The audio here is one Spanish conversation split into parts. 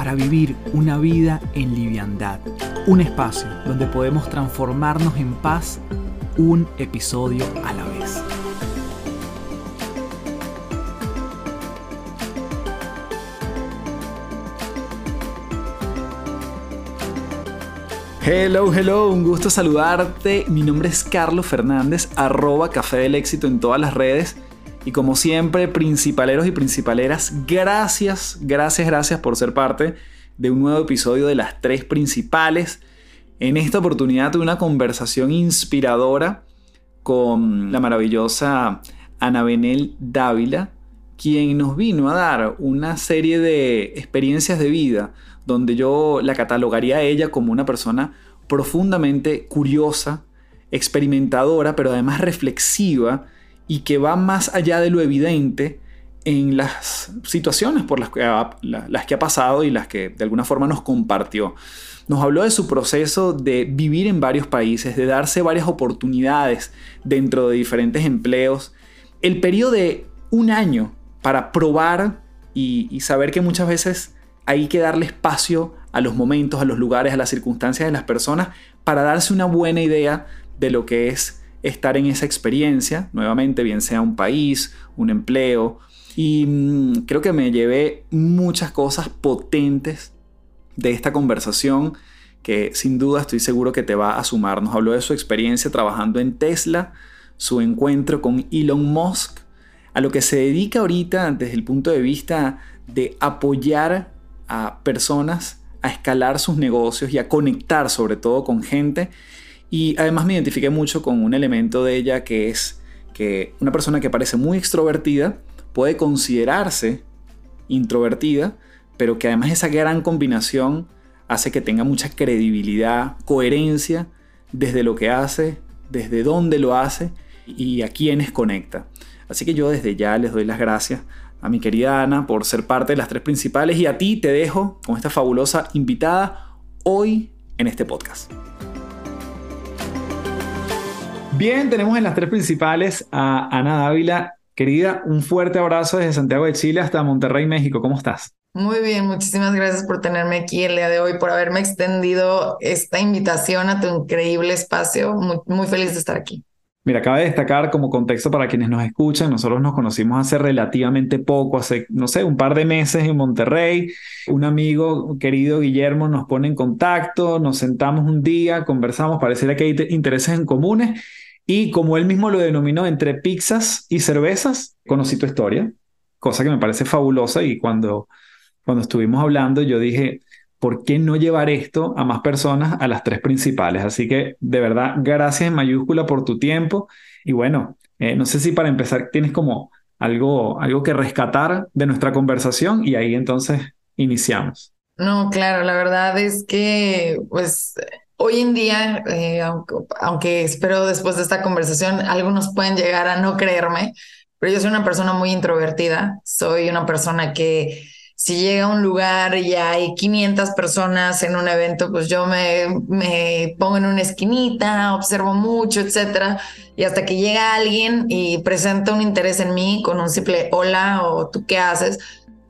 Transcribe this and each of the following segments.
para vivir una vida en liviandad. Un espacio donde podemos transformarnos en paz un episodio a la vez. Hello, hello, un gusto saludarte. Mi nombre es Carlos Fernández, arroba Café del Éxito en todas las redes. Y como siempre, principaleros y principaleras, gracias, gracias, gracias por ser parte de un nuevo episodio de las tres principales. En esta oportunidad tuve una conversación inspiradora con la maravillosa Ana Benel Dávila, quien nos vino a dar una serie de experiencias de vida donde yo la catalogaría a ella como una persona profundamente curiosa, experimentadora, pero además reflexiva y que va más allá de lo evidente en las situaciones por las que, ha, las que ha pasado y las que de alguna forma nos compartió. Nos habló de su proceso de vivir en varios países, de darse varias oportunidades dentro de diferentes empleos. El periodo de un año para probar y, y saber que muchas veces hay que darle espacio a los momentos, a los lugares, a las circunstancias de las personas para darse una buena idea de lo que es estar en esa experiencia, nuevamente, bien sea un país, un empleo. Y mm, creo que me llevé muchas cosas potentes de esta conversación que sin duda estoy seguro que te va a sumar. Nos habló de su experiencia trabajando en Tesla, su encuentro con Elon Musk, a lo que se dedica ahorita desde el punto de vista de apoyar a personas a escalar sus negocios y a conectar sobre todo con gente. Y además me identifiqué mucho con un elemento de ella que es que una persona que parece muy extrovertida puede considerarse introvertida, pero que además esa gran combinación hace que tenga mucha credibilidad, coherencia desde lo que hace, desde dónde lo hace y a quiénes conecta. Así que yo desde ya les doy las gracias a mi querida Ana por ser parte de las tres principales y a ti te dejo con esta fabulosa invitada hoy en este podcast. Bien, tenemos en las tres principales a Ana Dávila. Querida, un fuerte abrazo desde Santiago de Chile hasta Monterrey, México. ¿Cómo estás? Muy bien, muchísimas gracias por tenerme aquí el día de hoy, por haberme extendido esta invitación a tu increíble espacio. Muy, muy feliz de estar aquí. Mira, acaba de destacar como contexto para quienes nos escuchan, nosotros nos conocimos hace relativamente poco, hace, no sé, un par de meses en Monterrey. Un amigo querido Guillermo nos pone en contacto, nos sentamos un día, conversamos, pareciera que hay intereses en comunes y como él mismo lo denominó, entre pizzas y cervezas, conocí tu historia, cosa que me parece fabulosa y cuando, cuando estuvimos hablando yo dije, ¿por qué no llevar esto a más personas, a las tres principales? Así que de verdad, gracias en mayúscula por tu tiempo. Y bueno, eh, no sé si para empezar tienes como algo, algo que rescatar de nuestra conversación y ahí entonces iniciamos. No, claro, la verdad es que pues hoy en día, eh, aunque, aunque espero después de esta conversación, algunos pueden llegar a no creerme, pero yo soy una persona muy introvertida, soy una persona que si llega a un lugar y hay 500 personas en un evento, pues yo me, me pongo en una esquinita, observo mucho, etcétera. Y hasta que llega alguien y presenta un interés en mí con un simple hola o tú qué haces,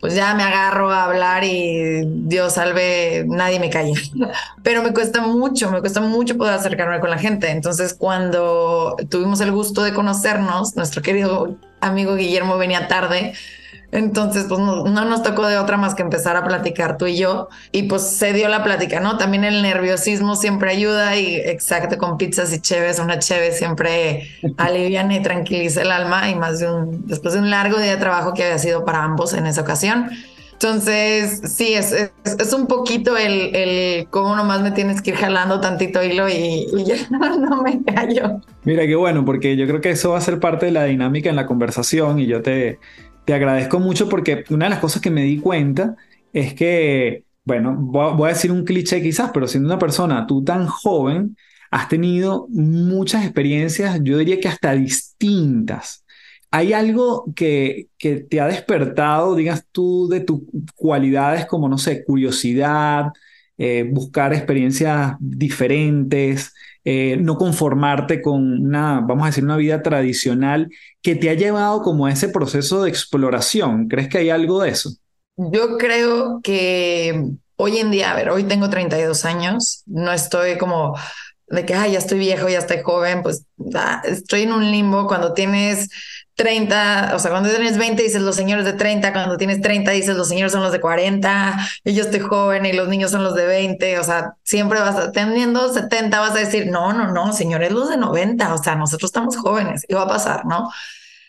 pues ya me agarro a hablar y Dios salve, nadie me calla. Pero me cuesta mucho, me cuesta mucho poder acercarme con la gente. Entonces, cuando tuvimos el gusto de conocernos, nuestro querido amigo Guillermo venía tarde entonces, pues no, nos tocó de otra más que empezar a platicar tú y yo. Y pues se dio la plática, ¿no? También el nerviosismo siempre ayuda y exacto, con pizzas y cheves, una cheve siempre alivian y tranquiliza el alma y más de un, después de un largo día de trabajo que había sido para ambos en esa ocasión. Entonces, sí, es, es, un poquito el, el cómo nomás me tienes que ir jalando tantito hilo y, y ya no me callo. Mira, qué bueno, porque yo creo que eso va a ser parte de la dinámica en la conversación y yo te, te agradezco mucho porque una de las cosas que me di cuenta es que, bueno, voy a decir un cliché quizás, pero siendo una persona tú tan joven, has tenido muchas experiencias, yo diría que hasta distintas. ¿Hay algo que, que te ha despertado, digas tú, de tus cualidades como, no sé, curiosidad, eh, buscar experiencias diferentes, eh, no conformarte con una, vamos a decir, una vida tradicional que te ha llevado como a ese proceso de exploración? ¿Crees que hay algo de eso? Yo creo que hoy en día, a ver, hoy tengo 32 años, no estoy como de que, ya estoy viejo, ya estoy joven, pues estoy en un limbo cuando tienes 30, o sea, cuando tienes 20 dices los señores de 30, cuando tienes 30 dices los señores son los de 40, y yo estoy joven y los niños son los de 20, o sea, siempre vas a, teniendo 70 vas a decir, no, no, no, señores, los de 90, o sea, nosotros estamos jóvenes y va a pasar, ¿no?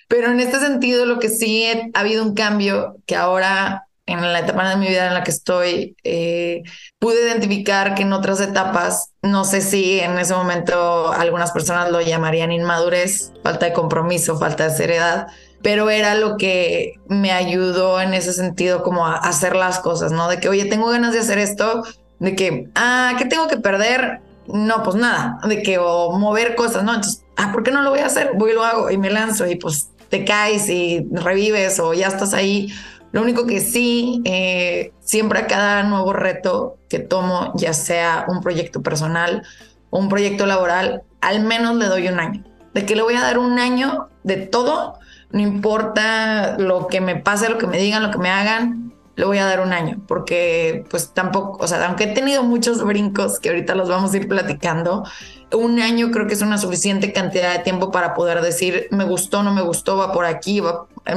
Pero en este sentido, lo que sí ha habido un cambio que ahora en la etapa de mi vida en la que estoy, eh, pude identificar que en otras etapas, no sé si en ese momento algunas personas lo llamarían inmadurez, falta de compromiso, falta de seriedad, pero era lo que me ayudó en ese sentido como a hacer las cosas, ¿no? De que, oye, tengo ganas de hacer esto, de que, ah, ¿qué tengo que perder? No, pues nada, de que o mover cosas, ¿no? Entonces, ah, ¿por qué no lo voy a hacer? Voy y lo hago y me lanzo y pues te caes y revives o ya estás ahí lo único que sí, eh, siempre a cada nuevo reto que tomo, ya sea un proyecto personal o un proyecto laboral, al menos le doy un año. De que le voy a dar un año de todo, no importa lo que me pase, lo que me digan, lo que me hagan, le voy a dar un año, porque pues tampoco, o sea, aunque he tenido muchos brincos que ahorita los vamos a ir platicando, un año creo que es una suficiente cantidad de tiempo para poder decir, me gustó, no me gustó, va por aquí,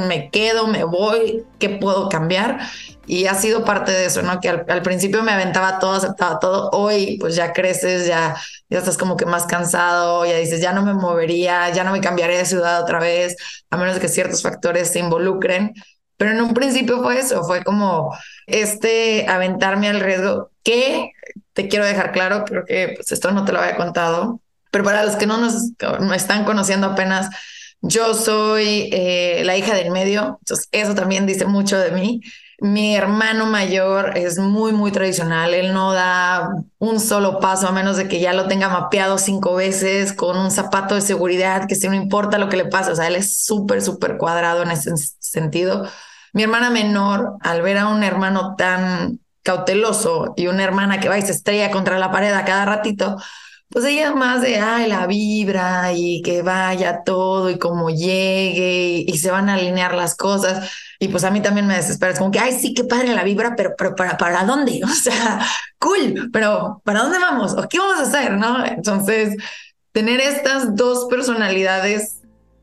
me quedo, me voy, ¿qué puedo cambiar? Y ha sido parte de eso, ¿no? Que al, principio me aventaba todo, aceptaba todo. Hoy, pues ya creces, ya, ya estás como que más cansado, ya dices, ya no me movería, ya no me cambiaría de ciudad otra vez, a menos que ciertos factores se involucren. Pero en un principio fue eso, fue como este aventarme al riesgo que te quiero dejar claro, creo que pues, esto no te lo había contado, pero para los que no nos, están conociendo apenas, yo soy eh, la hija del medio, entonces eso también dice mucho de mí. Mi hermano mayor es muy, muy tradicional. Él no da un solo paso a menos de que ya lo tenga mapeado cinco veces con un zapato de seguridad, que si no importa lo que le pase. O sea, él es súper, súper cuadrado en ese sentido. Mi hermana menor, al ver a un hermano tan cauteloso y una hermana que va y se estrella contra la pared a cada ratito, pues ella más de, ay, la vibra y que vaya todo y como llegue y, se van a alinear las cosas. Y pues a mí también me desespera, es como que, ay, sí, qué padre la vibra, pero, pero ¿para, ¿para dónde? O sea, cool, pero ¿para dónde vamos? ¿O qué vamos a hacer? ¿No? Entonces, tener estas dos personalidades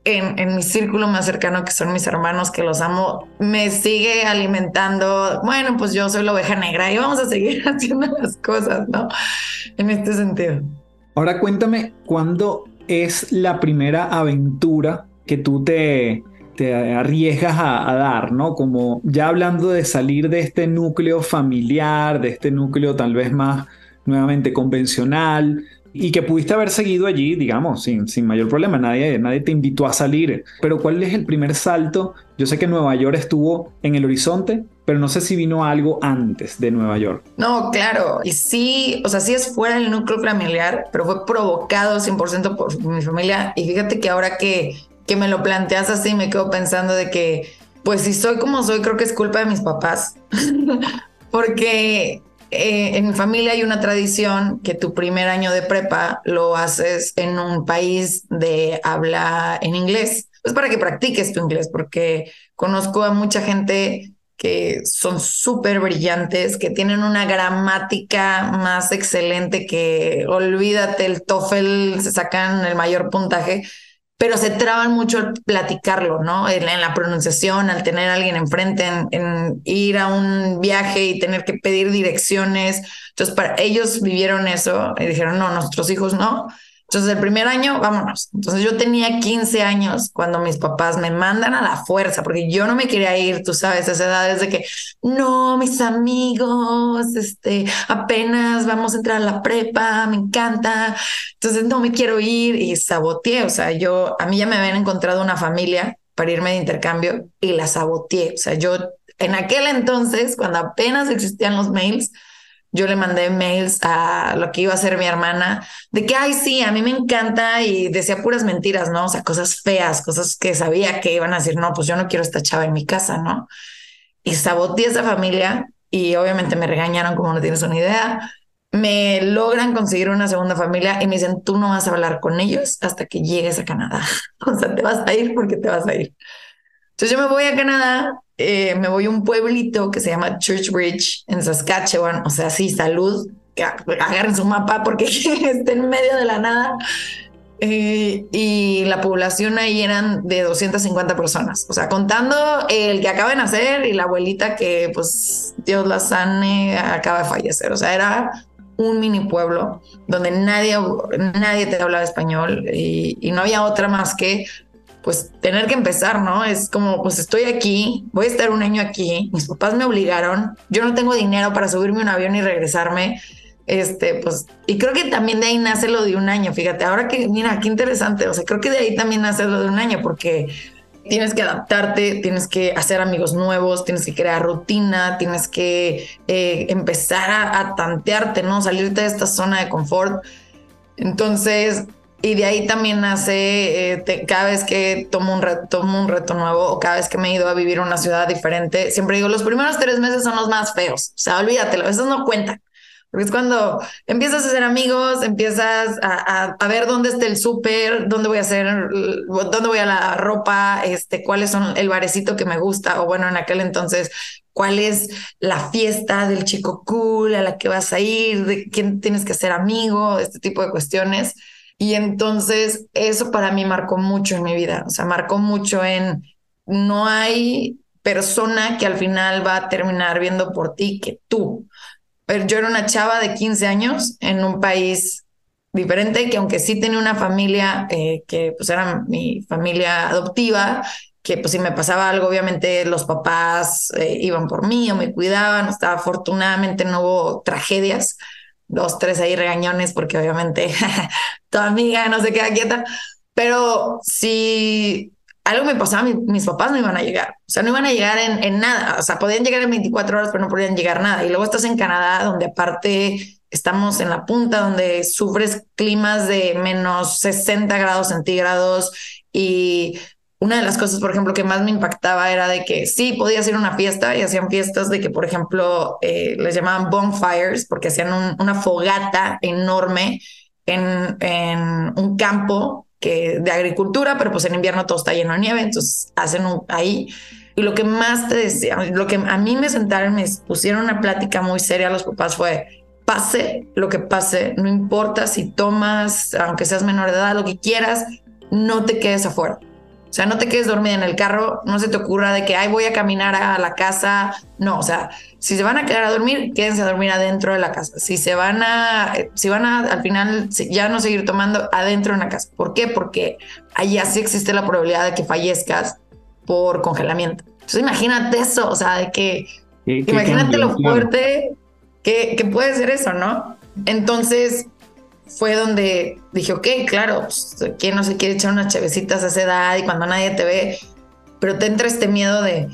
en, mi círculo más cercano, que son mis hermanos, que los amo, me sigue alimentando. Bueno, pues yo soy la oveja negra y vamos a seguir haciendo las cosas, ¿no? En este sentido. Ahora cuéntame, ¿cuándo es la primera aventura que tú te, te arriesgas a, a, dar, ¿no? Como ya hablando de salir de este núcleo familiar, de este núcleo tal vez más nuevamente convencional, y que pudiste haber seguido allí, digamos, sin, sin mayor problema. Nadie, nadie te invitó a salir. Pero ¿cuál es el primer salto? Yo sé que Nueva York estuvo en el horizonte, pero no sé si vino algo antes de Nueva York. No, claro. Y sí, o sea, sí es fuera del núcleo familiar, pero fue provocado 100% por mi familia. Y fíjate que ahora que, que me lo planteas así, me quedo pensando de que, pues si soy como soy, creo que es culpa de mis papás. Porque eh, en mi familia hay una tradición que tu primer año de prepa lo haces en un país de habla en inglés. Pues para que practiques tu inglés, porque conozco a mucha gente que son súper brillantes, que tienen una gramática más excelente que olvídate el TOEFL, se sacan el mayor puntaje, pero se traban mucho al platicarlo, ¿no? En, la pronunciación, al tener a alguien enfrente, en, ir a un viaje y tener que pedir direcciones. Entonces, para ellos vivieron eso y dijeron, no, nuestros hijos no. Entonces, el primer año, vámonos. Entonces, yo tenía 15 años cuando mis papás me mandan a la fuerza, porque yo no me quería ir, tú sabes, a esa edad desde que, no, mis amigos, este, apenas vamos a entrar a la prepa, me encanta. Entonces, no me quiero ir y saboteé. O sea, yo, a mí ya me habían encontrado una familia para irme de intercambio y la saboteé. O sea, yo en aquel entonces, cuando apenas existían los mails, yo le mandé mails a lo que iba a ser mi hermana de que, ay, sí, a mí me encanta y decía puras mentiras, ¿no? O sea, cosas feas, cosas que sabía que iban a decir, no, pues yo no quiero esta chava en mi casa, ¿no? Y saboteé esa familia y obviamente me regañaron como no tienes una idea. Me logran conseguir una segunda familia y me dicen, tú no vas a hablar con ellos hasta que llegues a Canadá. o sea, te vas a ir porque te vas a ir. Entonces yo me voy a Canadá, eh, me voy a un pueblito que se llama Churchbridge en Saskatchewan, o sea, sí, salud, agarren su mapa porque está en medio de la nada. Eh, y la población ahí eran de 250 personas, o sea, contando el que acaba de nacer y la abuelita que, pues, Dios la sane, acaba de fallecer, o sea, era un mini pueblo donde nadie, nadie te hablaba español y, y no había otra más que pues tener que empezar, ¿no? Es como, pues estoy aquí, voy a estar un año aquí, mis papás me obligaron, yo no tengo dinero para subirme un avión y regresarme, este, pues, y creo que también de ahí nace lo de un año, fíjate, ahora que, mira, qué interesante, o sea, creo que de ahí también nace lo de un año, porque tienes que adaptarte, tienes que hacer amigos nuevos, tienes que crear rutina, tienes que eh, empezar a, a tantearte, ¿no? Salirte de esta zona de confort. Entonces, y de ahí también nace, eh, cada vez que tomo un, reto, tomo un reto nuevo o cada vez que me he ido a vivir a una ciudad diferente, siempre digo, los primeros tres meses son los más feos. O sea, olvídatelo, esos no cuentan. Porque es cuando empiezas a hacer amigos, empiezas a, a, ver dónde está el súper, dónde voy a hacer, dónde voy a la ropa, este, cuáles son el barecito que me gusta, o bueno, en aquel entonces, cuál es la fiesta del chico cool a la que vas a ir, de quién tienes que ser amigo, este tipo de cuestiones. Y entonces eso para mí marcó mucho en mi vida, o sea, marcó mucho en no hay persona que al final va a terminar viendo por ti que tú. Pero yo era una chava de 15 años en un país diferente, que aunque sí tenía una familia eh, que pues era mi familia adoptiva, que pues si me pasaba algo, obviamente los papás eh, iban por mí o me cuidaban, estaba afortunadamente no hubo tragedias, dos, tres ahí regañones, porque obviamente tu amiga no se queda quieta. Pero si algo me pasaba, mis papás no iban a llegar. O sea, no iban a llegar en, en, nada. O sea, podían llegar en 24 horas, pero no podían llegar nada. Y luego estás en Canadá, donde aparte estamos en la punta, donde sufres climas de menos 60 grados centígrados y una de las cosas, por ejemplo, que más me impactaba era de que sí, podías ir a una fiesta y hacían fiestas de que, por ejemplo, eh, les llamaban bonfires porque hacían una fogata enorme en, un campo que, de agricultura, pero pues en invierno todo está lleno de nieve, entonces hacen un, ahí. Y lo que más te decía, lo que a mí me sentaron, me pusieron una plática muy seria a los papás fue, pase lo que pase, no importa si tomas, aunque seas menor de edad, lo que quieras, no te quedes afuera o sea, no te quedes dormida en el carro, no se te ocurra de que, ay, voy a caminar a la casa. No, o sea, si se van a quedar a dormir, quédense a dormir adentro de la casa. Si se van a, si van a al final ya no seguir tomando adentro de una casa. ¿Por qué? Porque allá sí existe la probabilidad de que fallezcas por congelamiento. Entonces imagínate eso, o sea, de que, imagínate lo fuerte que, que puede ser eso, ¿no? Entonces, fue donde dije, ok, claro, pues, ¿quién no se quiere echar unas chevecitas a esa edad y cuando nadie te ve? Pero te entra este miedo de,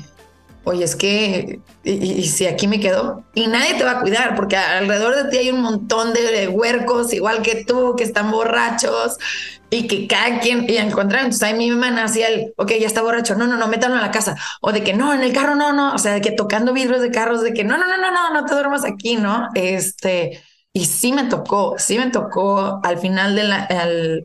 oye, es que, y, si aquí me quedo? Y nadie te va a cuidar, porque alrededor de ti hay un montón de huercos, igual que tú, que están borrachos y que cada quien, y encontrar, entonces ahí mi mamá hacía el, ok, ya está borracho, no, no, no, métalo en la casa, o de que no, en el carro, no, no, o sea, de que tocando vidrios de carros, de que no, no, no, no, no, no te duermas aquí, ¿no? Este, y sí me tocó, sí me tocó al final, de la,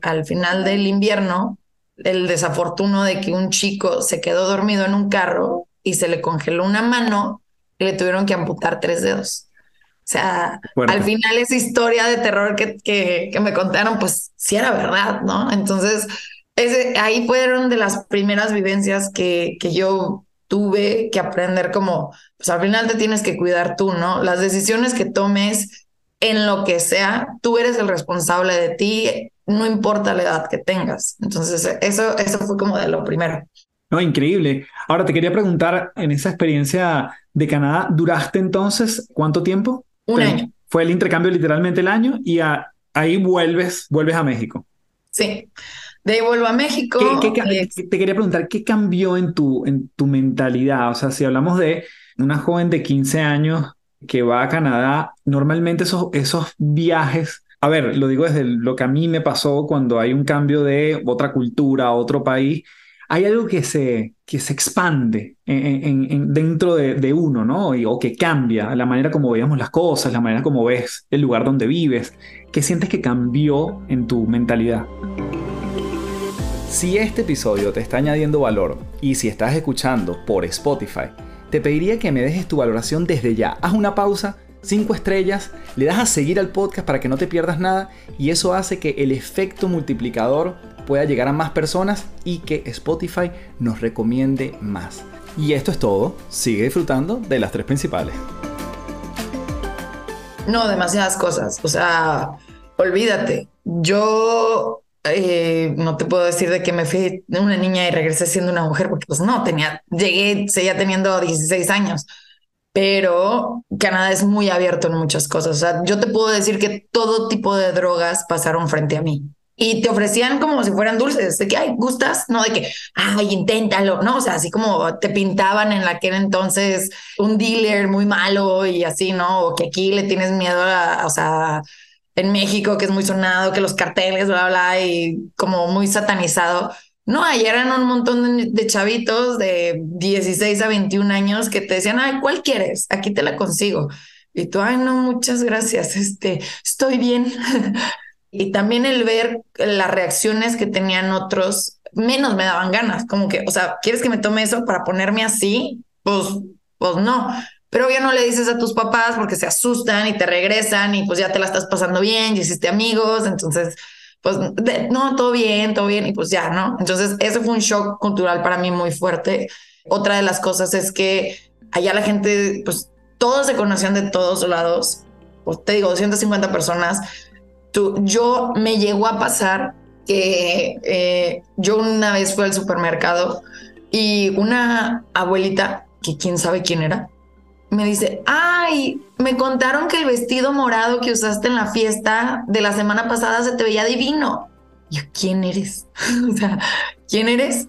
al, final del invierno el desafortuno de que un chico se quedó dormido en un carro y se le congeló una mano y le tuvieron que amputar tres dedos. O sea, al final esa historia de terror que, que, que, me contaron, pues sí era verdad, ¿no? Entonces, ese, ahí fueron de las primeras vivencias que, que yo tuve que aprender como, pues al final te tienes que cuidar tú, ¿no? Las decisiones que tomes en lo que sea, tú eres el responsable de ti, no importa la edad que tengas. Entonces, eso, eso fue como de lo primero. No, increíble. Ahora te quería preguntar, en esa experiencia de Canadá, ¿duraste entonces cuánto tiempo? Un año. Fue el intercambio literalmente el año y ahí vuelves, vuelves a México. Sí. De ahí vuelvo a México. te quería preguntar, ¿qué cambió en tu, en tu mentalidad? O sea, si hablamos de una joven de 15 años que va a Canadá, normalmente esos, esos viajes a ver, lo digo desde lo que a mí me pasó cuando hay un cambio de otra cultura otro país, hay algo que se, que se expande en, dentro de, uno, ¿no? o que cambia la manera como veíamos las cosas, la manera como ves el lugar donde vives. ¿Qué sientes que cambió en tu mentalidad? Si este episodio te está añadiendo valor y si estás escuchando por Spotify, te pediría que me dejes tu valoración desde ya. Haz una pausa 5 estrellas, le das a seguir al podcast para que no te pierdas nada y eso hace que el efecto multiplicador pueda llegar a más personas y que Spotify nos recomiende más. Y esto es todo, sigue disfrutando de las tres principales. No, demasiadas cosas, o sea, olvídate, yo eh, no te puedo decir de que me fui una niña y regresé siendo una mujer, porque pues no, tenía, llegué, seguía teniendo 16 años pero Canadá es muy abierto en muchas cosas. O sea, yo te puedo decir que todo tipo de drogas pasaron frente a mí. Y te ofrecían como si fueran dulces, de que, ay, ¿gustas? No, de que, ay, inténtalo, ¿no? O sea, así como te pintaban en la que era entonces un dealer muy malo y así, ¿no? O que aquí le tienes miedo a, o sea, en México, que es muy sonado, que los carteles, bla, bla, y como muy satanizado. No, ayer eran un montón de, chavitos de 16 a 21 años que te decían, ay, ¿cuál quieres? Aquí te la consigo. Y tú, ay, no, muchas gracias, este, estoy bien. y también el ver las reacciones que tenían otros, menos me daban ganas, como que, o sea, ¿quieres que me tome eso para ponerme así? Pues, pues no. Pero ya no le dices a tus papás porque se asustan y te regresan y pues ya te la estás pasando bien, y hiciste amigos, entonces pues no, todo bien, todo bien, y pues ya, ¿no? Entonces, eso fue un shock cultural para mí muy fuerte. Otra de las cosas es que allá la gente, pues todos se conocían de todos lados, pues te digo, 250 personas. Tú, yo me llegó a pasar que eh, yo una vez fui al supermercado y una abuelita, que quién sabe quién era, me dice, ay, me contaron que el vestido morado que usaste en la fiesta de la semana pasada se te veía divino. yo, ¿quién eres? o sea, ¿quién eres?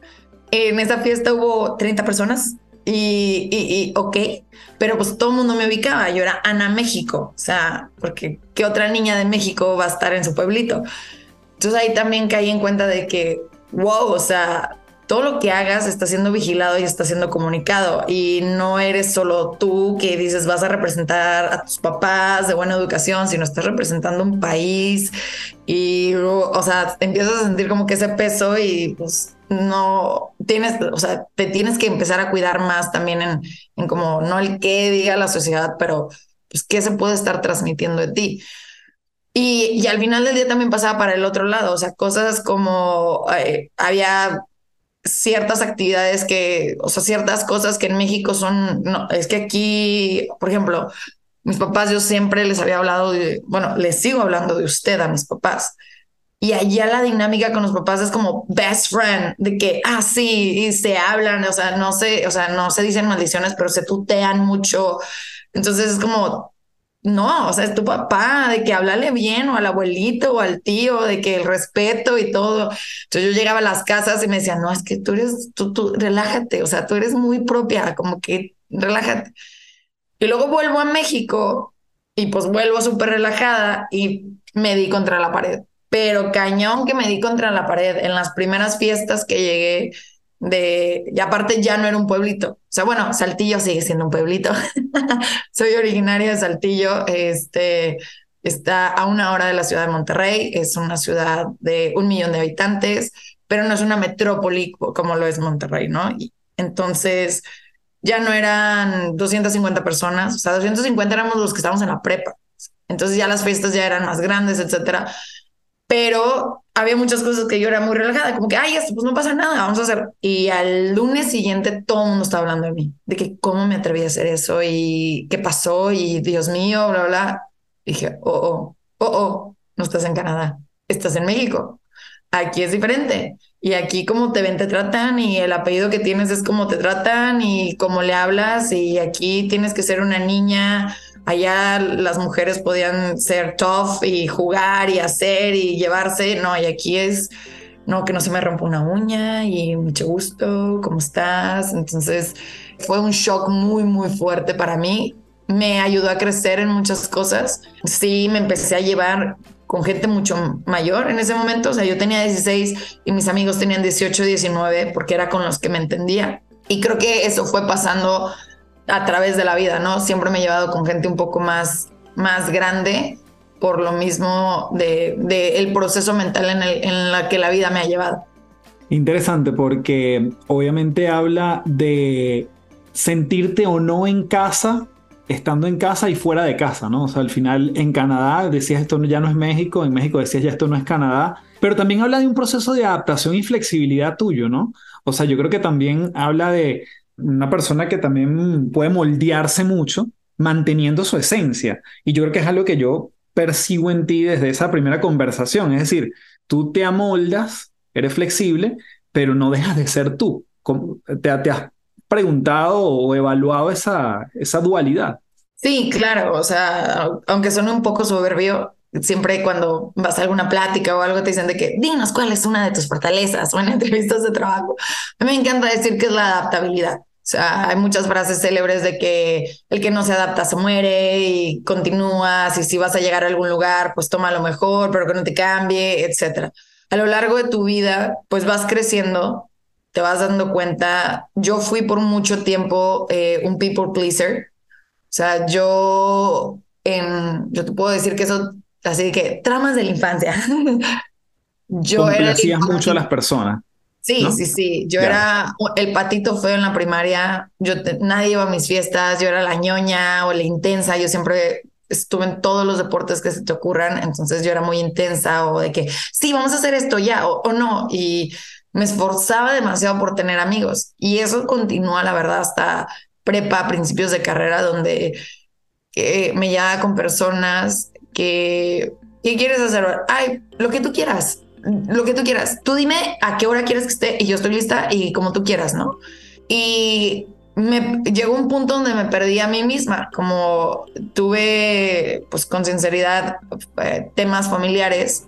En esa fiesta hubo 30 personas y, y, ok, pero pues todo el mundo me ubicaba. Yo era Ana México, o sea, porque ¿qué otra niña de México va a estar en su pueblito? Entonces ahí también caí en cuenta de que, wow, o sea, todo lo que hagas está siendo vigilado y está siendo comunicado y no eres solo tú que dices vas a representar a tus papás de buena educación, sino estás representando un país y, o sea, empiezas a sentir como que ese peso y pues no tienes, o sea, te tienes que empezar a cuidar más también en, en como no el qué diga la sociedad, pero pues qué se puede estar transmitiendo de ti. Y, y, al final del día también pasaba para el otro lado, o sea, cosas como eh, había ciertas actividades que, o sea, ciertas cosas que en México son, no, es que aquí, por ejemplo, mis papás, yo siempre les había hablado bueno, les sigo hablando de usted a mis papás. Y allá la dinámica con los papás es como best friend, de que, ah, sí, y se hablan, o sea, no sé, o sea, no se dicen maldiciones, pero se tutean mucho. Entonces es como, no, o sea, es tu papá, de que háblale bien, o al abuelito, o al tío, de que el respeto y todo. Entonces yo llegaba a las casas y me decían, no, es que tú eres, tú, tú, relájate, o sea, tú eres muy propia, como que relájate. Y luego vuelvo a México y pues vuelvo súper relajada y me di contra la pared. Pero cañón que me di contra la pared en las primeras fiestas que llegué de, y aparte ya no era un pueblito. O sea, bueno, Saltillo sigue siendo un pueblito. Soy originaria de Saltillo, este, está a una hora de la ciudad de Monterrey, es una ciudad de un millón de habitantes, pero no es una metrópoli como lo es Monterrey, ¿no? Y entonces ya no eran 250 personas, o sea, 250 éramos los que estábamos en la prepa. Entonces ya las fiestas ya eran más grandes, etcétera pero había muchas cosas que yo era muy relajada, como que, ay, esto, pues no pasa nada, vamos a hacer. Y al lunes siguiente todo el mundo estaba hablando de mí, de que cómo me atreví a hacer eso y qué pasó y Dios mío, bla, bla. dije, oh, oh, oh, oh, no estás en Canadá, estás en México. Aquí es diferente. Y aquí como te ven, te tratan y el apellido que tienes es como te tratan y cómo le hablas y aquí tienes que ser una niña Allá las mujeres podían ser tough y jugar y hacer y llevarse, no, y aquí es, no, que no se me rompa una uña y mucho gusto, ¿cómo estás? Entonces fue un shock muy, muy fuerte para mí me ayudó a crecer en muchas cosas. Sí, me empecé a llevar con gente mucho mayor en ese momento. O sea, yo tenía 16 y mis amigos tenían 18, 19 porque era con los que me entendía. Y creo que eso fue pasando a través de la vida, ¿no? Siempre me he llevado con gente un poco más, más grande por lo mismo de, el proceso mental en el en la que la vida me ha llevado. Interesante porque obviamente habla de sentirte o no en casa, estando en casa y fuera de casa, ¿no? O sea, al final en Canadá decías esto ya no es México, en México decías ya esto no es Canadá, pero también habla de un proceso de adaptación y flexibilidad tuyo, ¿no? O sea, yo creo que también habla de una persona que también puede moldearse mucho manteniendo su esencia. Y yo creo que es algo que yo percibo en ti desde esa primera conversación. Es decir, tú te amoldas, eres flexible, pero no dejas de ser tú. ¿Te, te has preguntado o evaluado esa, esa dualidad? Sí, claro. O sea, aunque suene un poco soberbio, siempre cuando vas a alguna plática o algo te dicen de que dinos cuál es una de tus fortalezas o en entrevistas de trabajo. A mí me encanta decir que es la adaptabilidad. O sea, hay muchas frases célebres de que el que no se adapta se muere y continúas y si vas a llegar a algún lugar, pues toma lo mejor, pero que no te cambie, etcétera. A lo largo de tu vida, pues vas creciendo, te vas dando cuenta. Yo fui por mucho tiempo eh, un people pleaser. O sea, yo, en, yo te puedo decir que eso, así que tramas de la infancia. yo era mucho a las personas. Sí, sí, sí. Yo era el patito feo en la primaria. Yo nadie iba a mis fiestas. Yo era la ñoña o la intensa. Yo siempre estuve en todos los deportes que se te ocurran. Entonces yo era muy intensa o de que sí, vamos a hacer esto ya o, no. Y me esforzaba demasiado por tener amigos. Y eso continúa, la verdad, hasta prepa, principios de carrera, donde eh, me llevaba con personas que, ¿qué quieres hacer? Ay, lo que tú quieras lo que tú quieras. Tú dime a qué hora quieres que esté y yo estoy lista y como tú quieras, ¿no? Y me llegó un punto donde me perdí a mí misma, como tuve, pues con sinceridad, eh, temas familiares.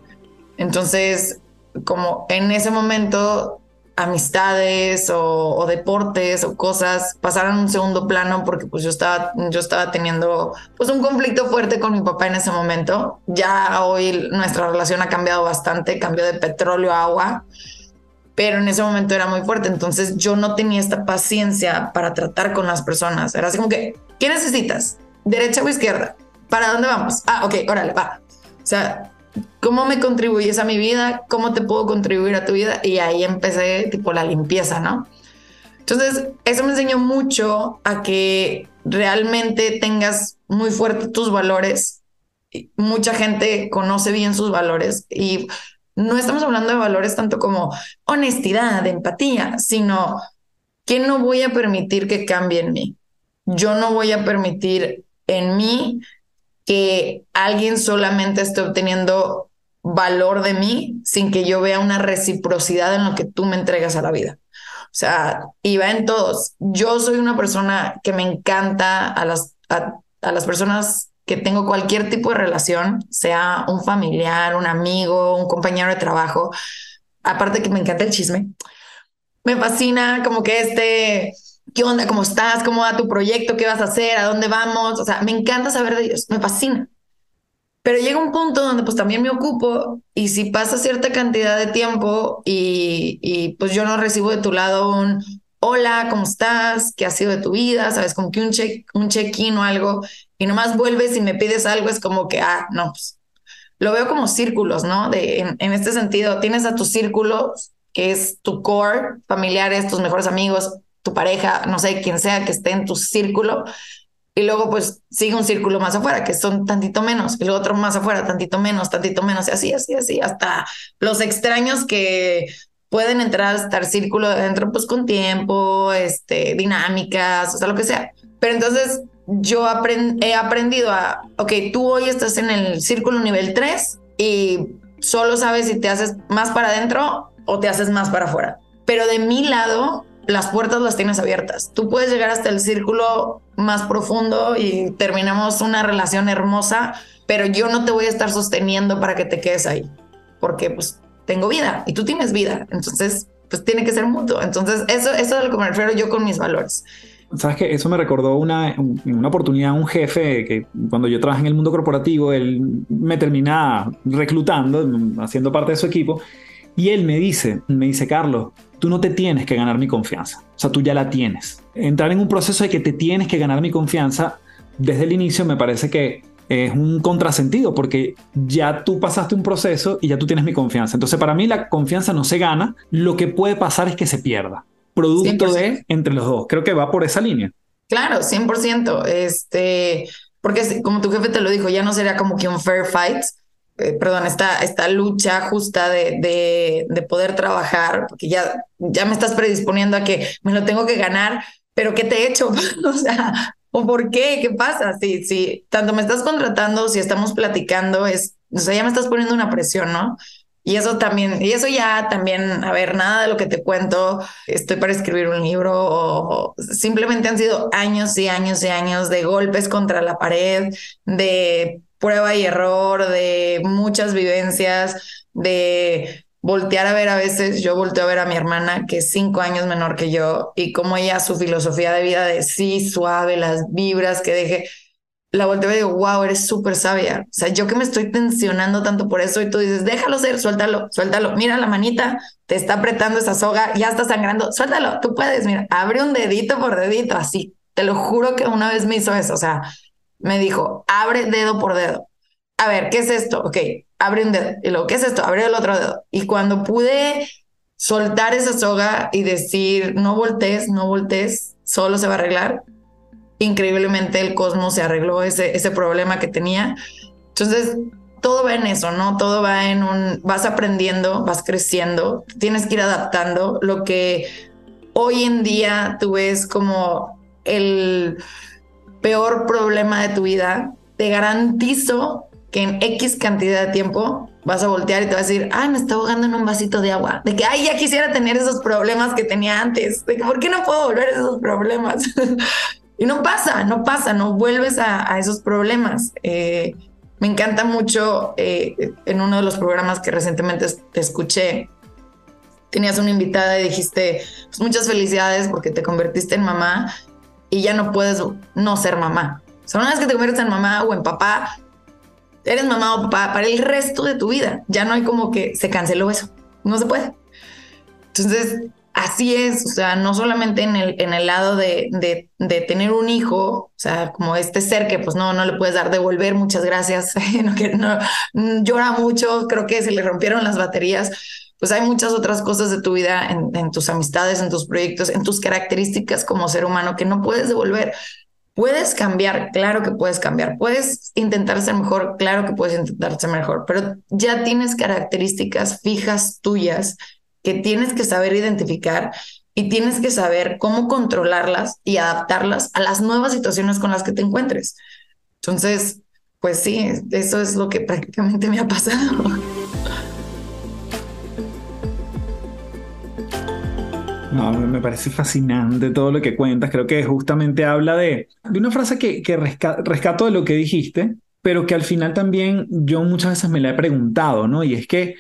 Entonces, como en ese momento amistades o, deportes o cosas pasaron a un segundo plano porque pues yo estaba, yo estaba teniendo pues un conflicto fuerte con mi papá en ese momento. Ya hoy nuestra relación ha cambiado bastante, cambió de petróleo a agua, pero en ese momento era muy fuerte. Entonces yo no tenía esta paciencia para tratar con las personas. Era así como que, ¿qué necesitas? ¿Derecha o izquierda? ¿Para dónde vamos? Ah, ok, órale, va. O sea, ¿Cómo me contribuyes a mi vida? ¿Cómo te puedo contribuir a tu vida? Y ahí empecé tipo la limpieza, ¿no? Entonces, eso me enseñó mucho a que realmente tengas muy fuerte tus valores. Mucha gente conoce bien sus valores y no estamos hablando de valores tanto como honestidad, empatía, sino que no voy a permitir que cambie en mí. Yo no voy a permitir en mí que alguien solamente esté obteniendo valor de mí sin que yo vea una reciprocidad en lo que tú me entregas a la vida. O sea, y va en todos. Yo soy una persona que me encanta a las, a, las personas que tengo cualquier tipo de relación, sea un familiar, un amigo, un compañero de trabajo. Aparte que me encanta el chisme. Me fascina como que este ¿Qué onda? ¿Cómo estás? ¿Cómo va tu proyecto? ¿Qué vas a hacer? ¿A dónde vamos? O sea, me encanta saber de ellos, me fascina. Pero llega un punto donde pues también me ocupo y si pasa cierta cantidad de tiempo y, y pues yo no recibo de tu lado un hola, ¿cómo estás? ¿Qué ha sido de tu vida? ¿Sabes? Como que un check un check-in o algo y nomás vuelves y me pides algo, es como que, ah, no, pues lo veo como círculos, ¿no? De, en, en este sentido, tienes a tus círculos, que es tu core, familiares, tus mejores amigos, tu pareja, no sé, quien sea que esté en tu círculo, y luego pues sigue un círculo más afuera, que son tantito menos, y luego otro más afuera, tantito menos, tantito menos, y así, así, así, hasta los extraños que pueden entrar hasta el círculo de adentro, pues con tiempo, este, dinámicas, o sea, lo que sea. Pero entonces yo he aprendido a, ok, tú hoy estás en el círculo nivel 3 y solo sabes si te haces más para adentro o te haces más para afuera. Pero de mi lado, las puertas las tienes abiertas. Tú puedes llegar hasta el círculo más profundo y terminamos una relación hermosa, pero yo no te voy a estar sosteniendo para que te quedes ahí, porque pues tengo vida y tú tienes vida, entonces pues tiene que ser mutuo. Entonces eso, eso es lo que me refiero yo con mis valores. sabes que eso me recordó una, una oportunidad, un jefe que cuando yo trabajé en el mundo corporativo, él me termina reclutando, haciendo parte de su equipo, y él me dice, me dice, Carlos, tú no te tienes que ganar mi confianza, o sea, tú ya la tienes. Entrar en un proceso de que te tienes que ganar mi confianza, desde el inicio me parece que es un contrasentido porque ya tú pasaste un proceso y ya tú tienes mi confianza. Entonces, para mí la confianza no se gana, lo que puede pasar es que se pierda producto de entre los dos. Creo que va por esa línea. Claro, 100%. Este, porque como tu jefe te lo dijo, ya no sería como que un fair fight, eh, perdón, esta, esta lucha justa de, de, de, poder trabajar, porque ya, ya me estás predisponiendo a que me lo tengo que ganar, pero ¿qué te he hecho? o sea, ¿o por qué? ¿Qué pasa? Si, si tanto me estás contratando, si estamos platicando, es, o sea, ya me estás poniendo una presión, ¿no? Y eso también, y eso ya también, a ver, nada de lo que te cuento, estoy para escribir un libro o, simplemente han sido años y años y años de golpes contra la pared, de prueba y error, de muchas vivencias, de voltear a ver a veces, yo volteo a ver a mi hermana que es cinco años menor que yo y como ella su filosofía de vida de sí, suave, las vibras que deje la volteo y digo, wow, eres súper sabia. O sea, yo que me estoy tensionando tanto por eso y tú dices, déjalo ser, suéltalo, suéltalo. Mira la manita, te está apretando esa soga, ya está sangrando, suéltalo, tú puedes, mira, abre un dedito por dedito, así. Te lo juro que una vez me hizo eso, o sea, me dijo, abre dedo por dedo. A ver, ¿qué es esto? Ok, abre un dedo. Y luego, ¿qué es esto? Abre el otro dedo. Y cuando pude soltar esa soga y decir, no voltees, no voltees, solo se va a arreglar, increíblemente el cosmos se arregló ese, ese problema que tenía. Entonces, todo va en eso, ¿no? Todo va en un, vas aprendiendo, vas creciendo, tienes que ir adaptando. Lo que hoy en día tú ves como el peor problema de tu vida, te garantizo que en X cantidad de tiempo vas a voltear y te vas a decir, ay, me está ahogando en un vasito de agua. De que, ay, ya quisiera tener esos problemas que tenía antes. De que, ¿por qué no puedo volver a esos problemas? Y no pasa, no pasa, no vuelves a, esos problemas. Eh, me encanta mucho eh, en uno de los programas que recientemente te escuché, tenías una invitada y dijiste, pues muchas felicidades porque te convertiste en mamá y ya no puedes no ser mamá. O sea, que te conviertes en mamá o en papá, eres mamá o papá para el resto de tu vida. Ya no hay como que se canceló eso. No se puede. Entonces, así es, o sea, no solamente en el, en el lado de, de, tener un hijo, o sea, como este ser que pues no, no le puedes dar devolver, muchas gracias, no, que no, llora mucho, creo que se le rompieron las baterías, pues hay muchas otras cosas de tu vida, en, tus amistades, en tus proyectos, en tus características como ser humano que no puedes devolver. Puedes cambiar, claro que puedes cambiar. Puedes intentar ser mejor, claro que puedes intentar ser mejor, pero ya tienes características fijas tuyas que tienes que saber identificar y tienes que saber cómo controlarlas y adaptarlas a las nuevas situaciones con las que te encuentres. Entonces, pues sí, eso es lo que prácticamente me ha pasado. No, me parece fascinante todo lo que cuentas. Creo que justamente habla de, de una frase que, que rescato de lo que dijiste, pero que al final también yo muchas veces me la he preguntado, ¿no? Y es que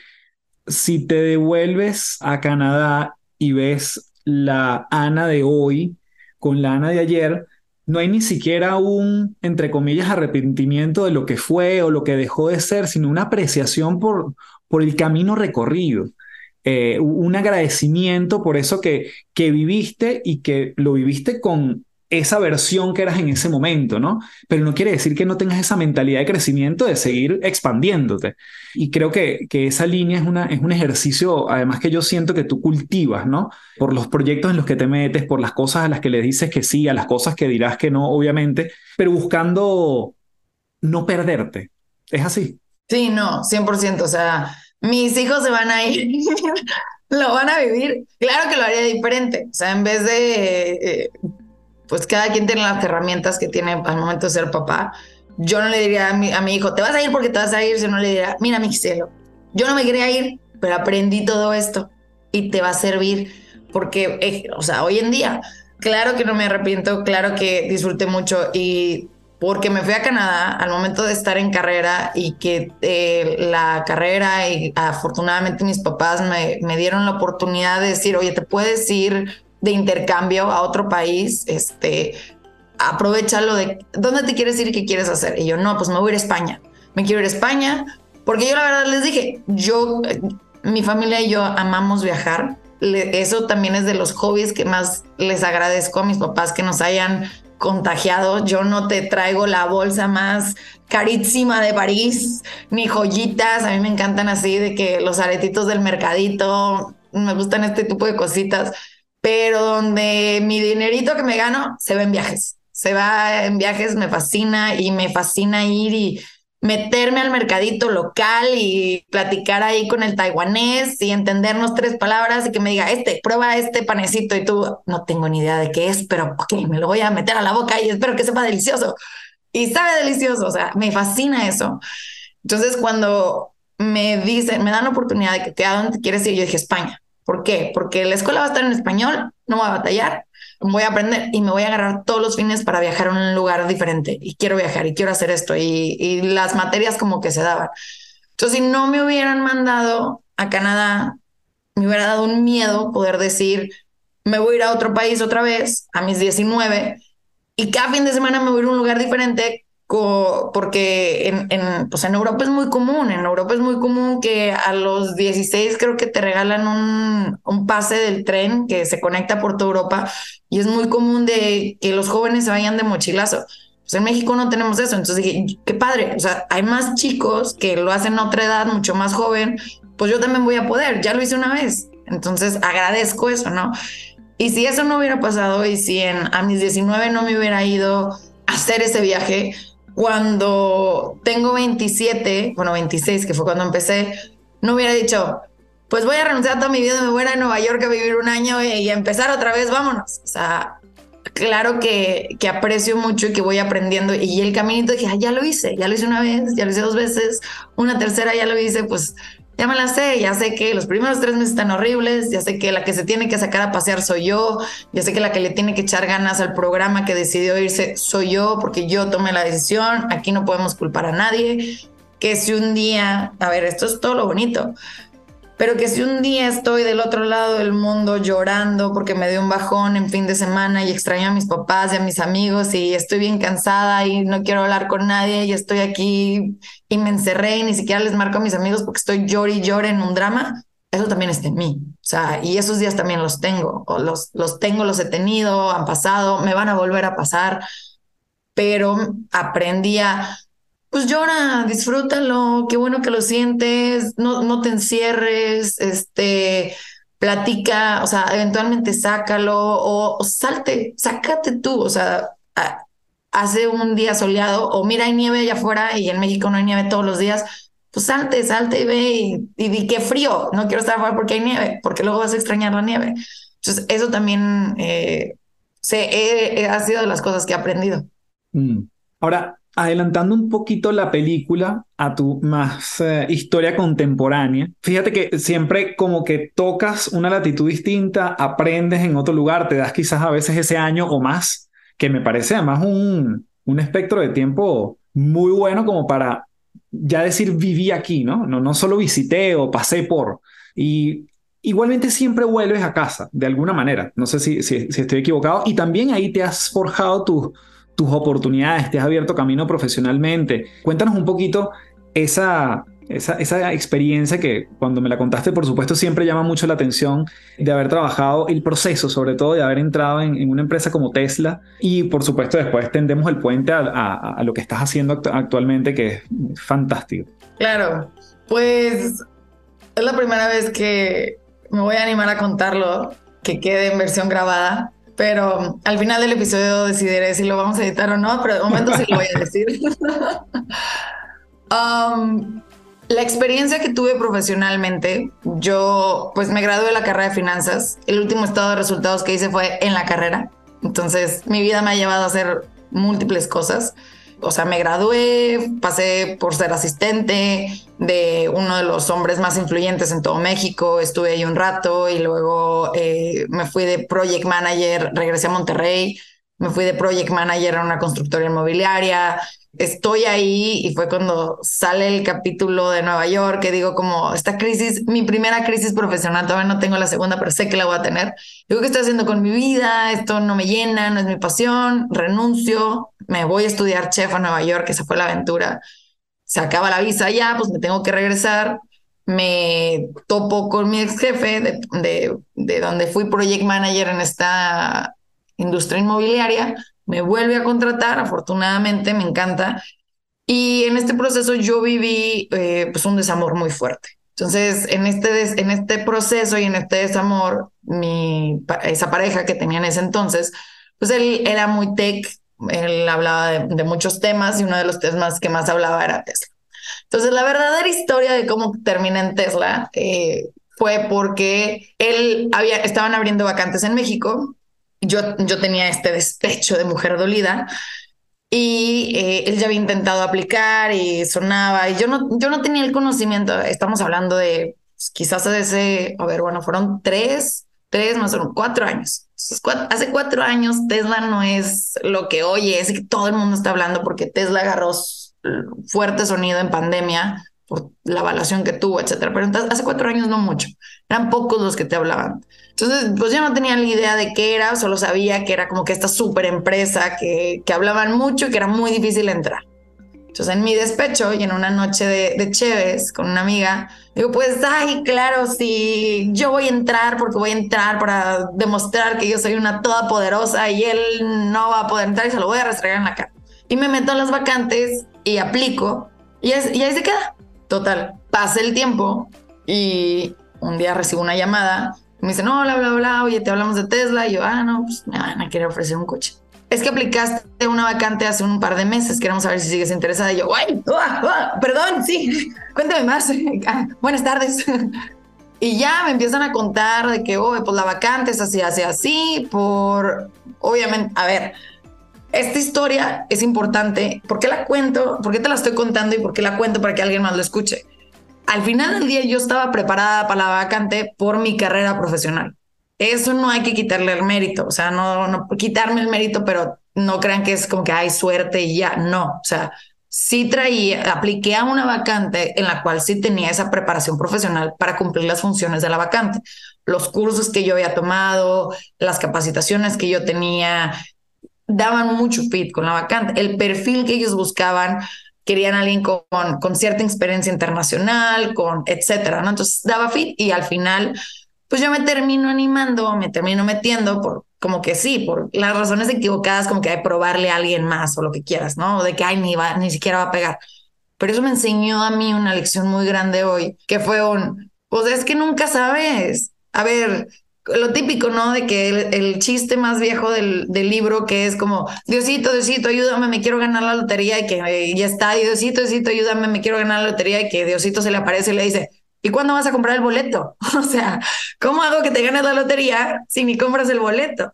si te devuelves a Canadá y ves la Ana de hoy con la Ana de ayer, no hay ni siquiera un, entre comillas, arrepentimiento de lo que fue o lo que dejó de ser, sino una apreciación por, por el camino recorrido. Eh, un agradecimiento por eso que, que viviste y que lo viviste con esa versión que eras en ese momento, ¿no? Pero no quiere decir que no tengas esa mentalidad de crecimiento de seguir expandiéndote. Y creo que, que esa línea es, una, es un ejercicio, además que yo siento que tú cultivas, ¿no? Por los proyectos en los que te metes, por las cosas a las que le dices que sí, a las cosas que dirás que no, obviamente, pero buscando no perderte. ¿Es así? Sí, no, 100%. O sea, mis hijos se van a ir. lo van a vivir. Claro que lo haría diferente. O sea, en vez de eh, pues cada quien tiene las herramientas que tiene al momento de ser papá. Yo no le diría a mi, a mi hijo, te vas a ir porque te vas a ir, sino le diría, mira, mi cielo, yo no me quería ir, pero aprendí todo esto y te va a servir porque, eh, o sea, hoy en día, claro que no me arrepiento, claro que disfruté mucho y porque me fui a Canadá al momento de estar en carrera y que eh, la carrera y afortunadamente mis papás me, me dieron la oportunidad de decir, oye, te puedes ir de intercambio a otro país, este, aprovechalo de dónde te quieres ir y qué quieres hacer. Y yo, no, pues me voy a ir a España. Me quiero ir a España, porque yo la verdad les dije, yo, mi familia y yo amamos viajar. eso también es de los hobbies que más les agradezco a mis papás que nos hayan contagiado. Yo no te traigo la bolsa más carísima de París, ni joyitas. A mí me encantan así de que los aretitos del mercadito, me gustan este tipo de cositas, pero donde mi dinerito que me gano se va en viajes. Se va en viajes, me fascina y me fascina ir y meterme al mercadito local y platicar ahí con el taiwanés y entendernos tres palabras y que me diga, este, prueba este panecito y tú, no tengo ni idea de qué es, pero me lo voy a meter a la boca y espero que sepa delicioso. Y sabe delicioso, o sea, me fascina eso. Entonces, cuando me dicen, me dan la oportunidad de que, ¿a dónde quieres ir? Yo dije, España. ¿Por qué? Porque la escuela va a estar en español, no va a batallar, voy a aprender y me voy a agarrar todos los fines para viajar a un lugar diferente y quiero viajar y quiero hacer esto y, y las materias como que se daban. Entonces, si no me hubieran mandado a Canadá, me hubiera dado un miedo poder decir, me voy a ir a otro país otra vez a mis 19 y cada fin de semana me voy a ir a un lugar diferente porque en, en, pues en Europa es muy común, en Europa es muy común que a los 16 creo que te regalan un, un pase del tren que se conecta por toda Europa y es muy común de que los jóvenes se vayan de mochilazo. Pues en México no tenemos eso, entonces dije, qué padre, o sea, hay más chicos que lo hacen a otra edad, mucho más joven, pues yo también voy a poder, ya lo hice una vez, entonces agradezco eso, ¿no? Y si eso no hubiera pasado y si en, a mis 19 no me hubiera ido a hacer ese viaje, cuando tengo 27, bueno, 26, que fue cuando empecé, no hubiera dicho, pues voy a renunciar a toda mi vida, me voy a, Nueva York a vivir un año y, empezar otra vez, vámonos. O sea, claro que, que, aprecio mucho y que voy aprendiendo. Y el caminito dije, ya lo hice, ya lo hice una vez, ya lo hice dos veces, una tercera ya lo hice, pues ya me la sé, ya sé que los primeros tres meses están horribles, ya sé que la que se tiene que sacar a pasear soy yo, ya sé que la que le tiene que echar ganas al programa que decidió irse soy yo, porque yo tomé la decisión, aquí no podemos culpar a nadie, que si un día, a ver, esto es todo lo bonito, pero que si un día estoy del otro lado del mundo llorando porque me dio un bajón en fin de semana y extraño a mis papás y a mis amigos y estoy bien cansada y no quiero hablar con nadie y estoy aquí y me encerré y ni siquiera les marco a mis amigos porque estoy llor y llor en un drama, eso también está en mí. O sea, y esos días también los tengo, o los, los tengo, los he tenido, han pasado, me van a volver a pasar, pero aprendí a pues llora, disfrútalo, qué bueno que lo sientes, no, no te encierres, este, platica, o sea, eventualmente sácalo o, salte, sácate tú, o sea, hace un día soleado o mira, hay nieve allá afuera y en México no hay nieve todos los días, pues salte, salte y ve y, di qué frío, no quiero estar afuera porque hay nieve, porque luego vas a extrañar la nieve. Entonces, eso también eh, se, ha sido de las cosas que he aprendido. Mm. Ahora, adelantando un poquito la película a tu más eh, historia contemporánea, fíjate que siempre como que tocas una latitud distinta, aprendes en otro lugar, te das quizás a veces ese año o más, que me parece además un, un espectro de tiempo muy bueno como para ya decir viví aquí, ¿no? No, no solo visité o pasé por. Y igualmente siempre vuelves a casa, de alguna manera. No sé si, si, si estoy equivocado. Y también ahí te has forjado tus tus oportunidades, te has abierto camino profesionalmente. Cuéntanos un poquito esa, esa, experiencia que cuando me la contaste, por supuesto, siempre llama mucho la atención de haber trabajado el proceso, sobre todo de haber entrado en, una empresa como Tesla y, por supuesto, después tendemos el puente a, lo que estás haciendo actualmente, que es fantástico. Claro, pues es la primera vez que me voy a animar a contarlo, que quede en versión grabada pero al final del episodio decidiré si lo vamos a editar o no, pero de momento sí lo voy a decir. Um, la experiencia que tuve profesionalmente, yo pues me gradué de la carrera de finanzas. El último estado de resultados que hice fue en la carrera. Entonces mi vida me ha llevado a hacer múltiples cosas o sea, me gradué, pasé por ser asistente de uno de los hombres más influyentes en todo México, estuve ahí un rato y luego eh, me fui de project manager, regresé a Monterrey, me fui de project manager a una constructora inmobiliaria estoy ahí y fue cuando sale el capítulo de Nueva York que digo como esta crisis, mi primera crisis profesional, todavía no tengo la segunda, pero sé que la voy a tener. Digo, ¿qué estoy haciendo con mi vida? Esto no me llena, no es mi pasión, renuncio, me voy a estudiar chef a Nueva York, esa fue la aventura. Se acaba la visa ya, pues me tengo que regresar. Me topo con mi ex jefe de, de, de donde fui project manager en esta industria inmobiliaria me vuelve a contratar, afortunadamente me encanta. Y en este proceso yo viví eh, pues un desamor muy fuerte. Entonces, en este, en este proceso y en este desamor, mi, esa pareja que tenía en ese entonces, pues él era muy tech, él hablaba de, muchos temas y uno de los temas que más hablaba era Tesla. Entonces, la verdadera historia de cómo termina en Tesla eh, fue porque él había, estaban abriendo vacantes en México yo, yo tenía este despecho de mujer dolida y eh, él ya había intentado aplicar y sonaba y yo no, yo no tenía el conocimiento, estamos hablando de pues, quizás ese, a ver, bueno, fueron tres, tres más o menos, cuatro años. hace cuatro años Tesla no es lo que oye, es que todo el mundo está hablando porque Tesla agarró fuerte sonido en pandemia por la evaluación que tuvo, etcétera. Pero hace cuatro años no mucho, eran pocos los que te hablaban. Entonces, pues yo no tenía ni idea de qué era, solo sabía que era como que esta súper empresa que, que hablaban mucho y que era muy difícil entrar. Entonces, en mi despecho y en una noche de, de Chévez con una amiga, digo, pues, ay, claro, sí, yo voy a entrar porque voy a entrar para demostrar que yo soy una toda poderosa y él no va a poder entrar y se lo voy a restregar en la cara. Y me meto a las vacantes y aplico y, es, y ahí se queda. Total, pasa el tiempo y un día recibo una llamada me dicen, no, bla, bla, bla, oye, te hablamos de Tesla. Y yo, ah, no, pues me van a querer ofrecer un coche. Es que aplicaste una vacante hace un par de meses, queremos saber si sigues interesada. Y yo, ay, perdón, sí, cuéntame más. Ah, buenas tardes. Y ya me empiezan a contar de que, oh, pues la vacante es así, así, así, por, obviamente, a ver, esta historia es importante. ¿Por qué la cuento? ¿Por qué te la estoy contando y por qué la cuento para que alguien más lo escuche? al final del día yo estaba preparada para la vacante por mi carrera profesional. Eso no hay que quitarle el mérito, o sea, no, no quitarme el mérito, pero no crean que es como que hay suerte y ya, no, o sea, sí traía, apliqué a una vacante en la cual sí tenía esa preparación profesional para cumplir las funciones de la vacante. Los cursos que yo había tomado, las capacitaciones que yo tenía, daban mucho fit con la vacante. El perfil que ellos buscaban querían a alguien con, con cierta experiencia internacional, con etcétera, ¿no? Entonces daba fit y al final, pues yo me termino animando, me termino metiendo por como que sí, por las razones equivocadas, como que hay probarle a alguien más o lo que quieras, ¿no? De que ay, ni, va, ni siquiera va a pegar. Pero eso me enseñó a mí una lección muy grande hoy, que fue un, pues es que nunca sabes. A ver, lo típico, ¿no? De que el, chiste más viejo del, libro, que es como, Diosito, Diosito, ayúdame, me quiero ganar la lotería y que eh, ya está, Diosito, Diosito, ayúdame, me quiero ganar la lotería y que Diosito se le aparece y le dice, ¿y cuándo vas a comprar el boleto? o sea, ¿cómo hago que te ganes la lotería si ni compras el boleto?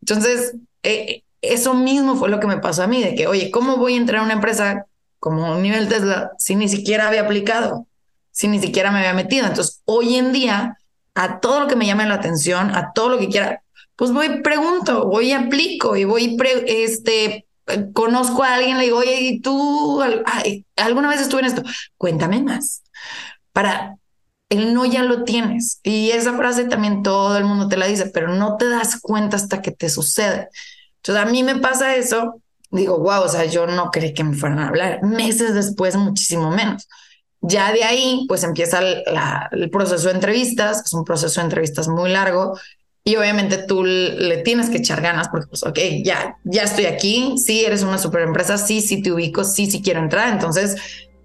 Entonces, eh, eso mismo fue lo que me pasó a mí, de que, oye, ¿cómo voy a entrar a una empresa como un nivel Tesla si ni siquiera había aplicado, si ni siquiera me había metido? Entonces, hoy en día a todo lo que me llame la atención, a todo lo que quiera, pues voy, pregunto, voy y aplico y voy, este, conozco a alguien, le digo, oye, ¿y tú alguna vez estuve en esto? Cuéntame más. Para el no ya lo tienes. Y esa frase también todo el mundo te la dice, pero no te das cuenta hasta que te sucede. Entonces a mí me pasa eso, digo, wow, o sea, yo no creí que me fueran a hablar. Meses después, muchísimo menos. Ya de ahí, pues empieza el, proceso de entrevistas, es un proceso de entrevistas muy largo y obviamente tú le tienes que echar ganas porque, pues, ok, ya, ya estoy aquí, sí, eres una super empresa, sí, sí te ubico, sí, sí quiero entrar, entonces,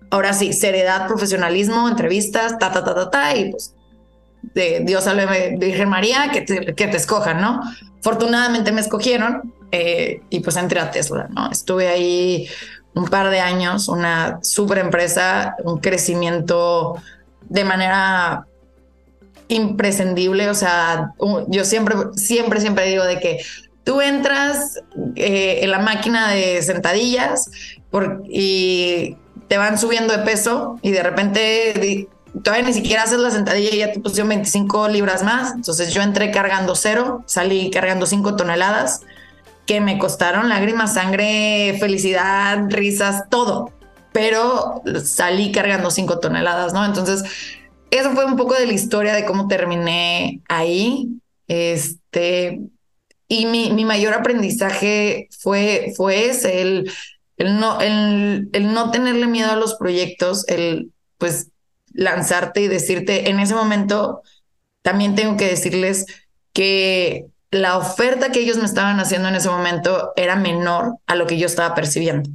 ahora sí, seriedad, profesionalismo, entrevistas, ta, ta, ta, ta, ta, y pues, de Dios salve Virgen María, que te, que te escojan, ¿no? Afortunadamente me escogieron eh, y pues entré a Tesla, ¿no? Estuve ahí un par de años, una super empresa, un crecimiento de manera imprescindible. O sea, yo siempre, siempre, siempre digo de que tú entras eh, en la máquina de sentadillas y te van subiendo de peso y de repente todavía ni siquiera haces la sentadilla y ya te pusieron 25 libras más. Entonces yo entré cargando cero, salí cargando 5 toneladas que me costaron lágrimas, sangre, felicidad, risas, todo. Pero salí cargando cinco toneladas, ¿no? Entonces, eso fue un poco de la historia de cómo terminé ahí. Este, y mi, mi mayor aprendizaje fue, fue el, el, no, el, el no tenerle miedo a los proyectos, el pues lanzarte y decirte, en ese momento, también tengo que decirles que la oferta que ellos me estaban haciendo en ese momento era menor a lo que yo estaba percibiendo.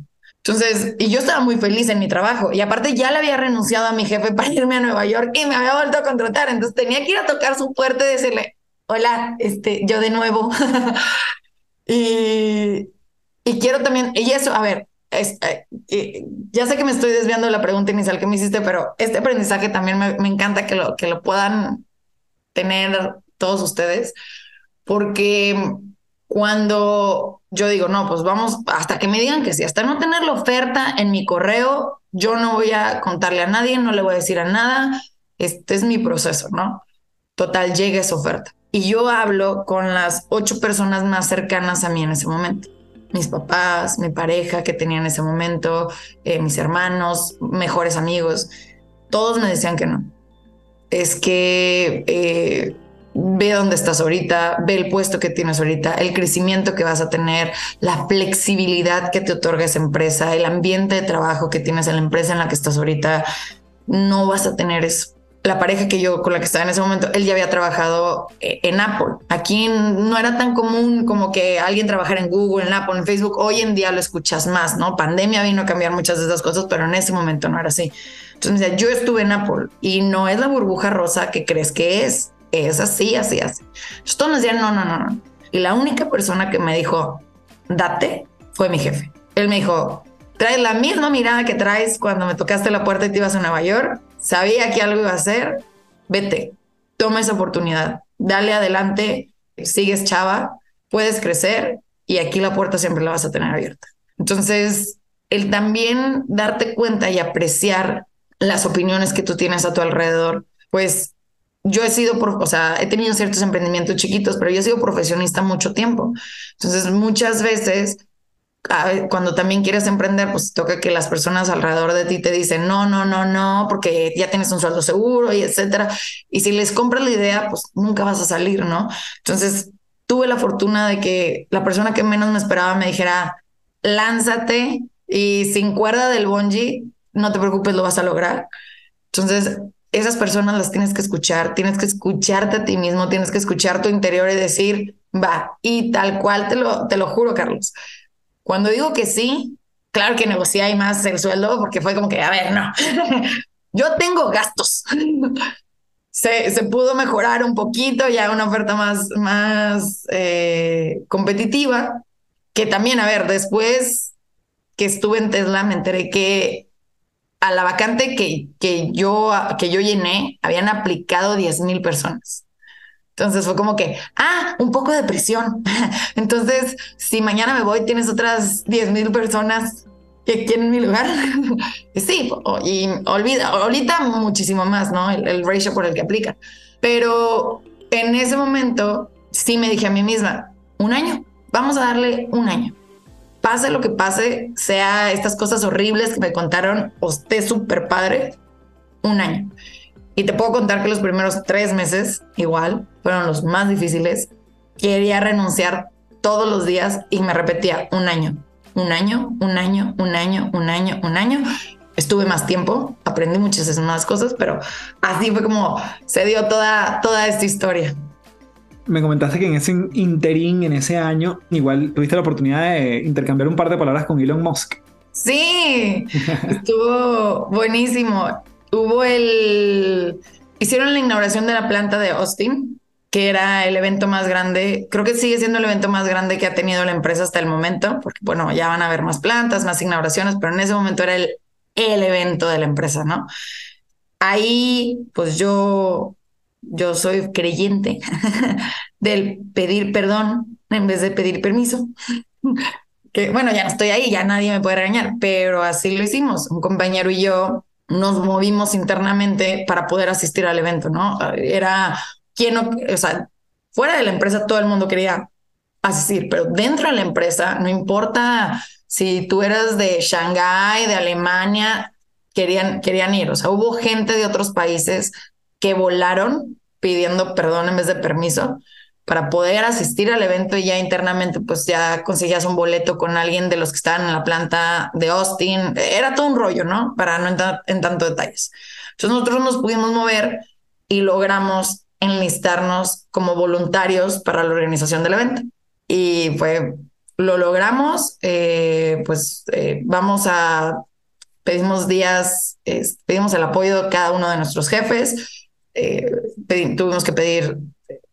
Entonces, y yo estaba muy feliz en mi trabajo y aparte ya le había renunciado a mi jefe para irme a Nueva York y me había vuelto a contratar. Entonces tenía que ir a tocar su puerta y decirle, hola, este, yo de nuevo. y, y quiero también, y eso, a ver, eh, ya sé que me estoy desviando de la pregunta inicial que me hiciste, pero este aprendizaje también me, me encanta que lo, que lo puedan tener todos ustedes, porque cuando yo digo, no, pues vamos, hasta que me digan que sí, hasta no tener la oferta en mi correo, yo no voy a contarle a nadie, no le voy a decir a nada, este es mi proceso, ¿no? Total, llega esa oferta. Y yo hablo con las ocho personas más cercanas a mí en ese momento. Mis papás, mi pareja que tenía en ese momento, eh, mis hermanos, mejores amigos, todos me decían que no. Es que eh, ve dónde estás ahorita, ve el puesto que tienes ahorita, el crecimiento que vas a tener, la flexibilidad que te otorga esa empresa, el ambiente de trabajo que tienes en la empresa en la que estás ahorita, no vas a tener eso. La pareja que yo con la que estaba en ese momento, él ya había trabajado eh, en Apple. Aquí no era tan común como que alguien trabajara en Google, en Apple, en Facebook. Hoy en día lo escuchas más, ¿no? Pandemia vino a cambiar muchas de esas cosas, pero en ese momento no era así. Entonces, yo estuve en Apple y no es la burbuja rosa que crees que es es así, así, así. Entonces me decían, no, no, no, no. Y la única persona que me dijo, date, fue mi jefe. Él me dijo, traes la misma mirada que traes cuando me tocaste la puerta y te ibas a Nueva York. Sabía que algo iba a hacer. Vete, toma esa oportunidad. Dale adelante, sigues chava, puedes crecer y aquí la puerta siempre la vas a tener abierta. Entonces, el también darte cuenta y apreciar las opiniones que tú tienes a tu alrededor, pues yo he sido, o sea, he tenido ciertos emprendimientos chiquitos, pero yo he sido profesionista mucho tiempo. Entonces, muchas veces, cuando también quieres emprender, pues toca que las personas alrededor de ti te dicen, no, no, no, no, porque ya tienes un sueldo seguro y etcétera. Y si les compras la idea, pues nunca vas a salir, ¿no? Entonces, tuve la fortuna de que la persona que menos me esperaba me dijera, lánzate y sin cuerda del bungee, no te preocupes, lo vas a lograr. Entonces, esas personas las tienes que escuchar, tienes que escucharte a ti mismo, tienes que escuchar tu interior y decir, va, y tal cual te lo, te lo juro, Carlos. Cuando digo que sí, claro que negocié ahí más el sueldo porque fue como que, a ver, no, yo tengo gastos. Se, se, pudo mejorar un poquito, ya una oferta más, más eh, competitiva, que también, a ver, después que estuve en Tesla me enteré que a la vacante que, que, yo, que yo llené, habían aplicado 10 mil personas. Entonces fue como que, ah, un poco de presión. Entonces, si mañana me voy, tienes otras 10 mil personas que quieren mi lugar. sí, y olvida, ahorita muchísimo más, ¿no? El, el ratio por el que aplica. Pero en ese momento sí me dije a mí misma, un año, vamos a darle un año pase lo que pase, sea estas cosas horribles que me contaron o esté súper padre, un año. Y te puedo contar que los primeros tres meses, igual, fueron los más difíciles. Quería renunciar todos los días y me repetía un año, un año, un año, un año, un año, un año. Estuve más tiempo, aprendí muchas más cosas, pero así fue como se dio toda, toda esta historia me comentaste que en ese interín, en ese año, igual tuviste la oportunidad de intercambiar un par de palabras con Elon Musk. Sí, estuvo buenísimo. Hubo el... Hicieron la inauguración de la planta de Austin, que era el evento más grande, creo que sigue siendo el evento más grande que ha tenido la empresa hasta el momento, porque bueno, ya van a haber más plantas, más inauguraciones, pero en ese momento era el, el evento de la empresa, ¿no? Ahí, pues yo yo soy creyente del pedir perdón en vez de pedir permiso. que bueno, ya no estoy ahí, ya nadie me puede regañar, pero así lo hicimos. Un compañero y yo nos movimos internamente para poder asistir al evento, ¿no? Era quien o sea, fuera de la empresa todo el mundo quería asistir, pero dentro de la empresa, no importa si tú eras de Shanghái, de Alemania, querían, querían ir. O sea, hubo gente de otros países que volaron pidiendo perdón en vez de permiso para poder asistir al evento y ya internamente pues ya conseguías un boleto con alguien de los que estaban en la planta de Austin. Era todo un rollo, ¿no? Para no entrar en tanto detalles. Entonces nosotros nos pudimos mover y logramos enlistarnos como voluntarios para la organización del evento. Y fue, lo logramos, eh, pues eh, vamos a, pedimos días, pedimos el apoyo de cada uno de nuestros jefes, eh, tuvimos que pedir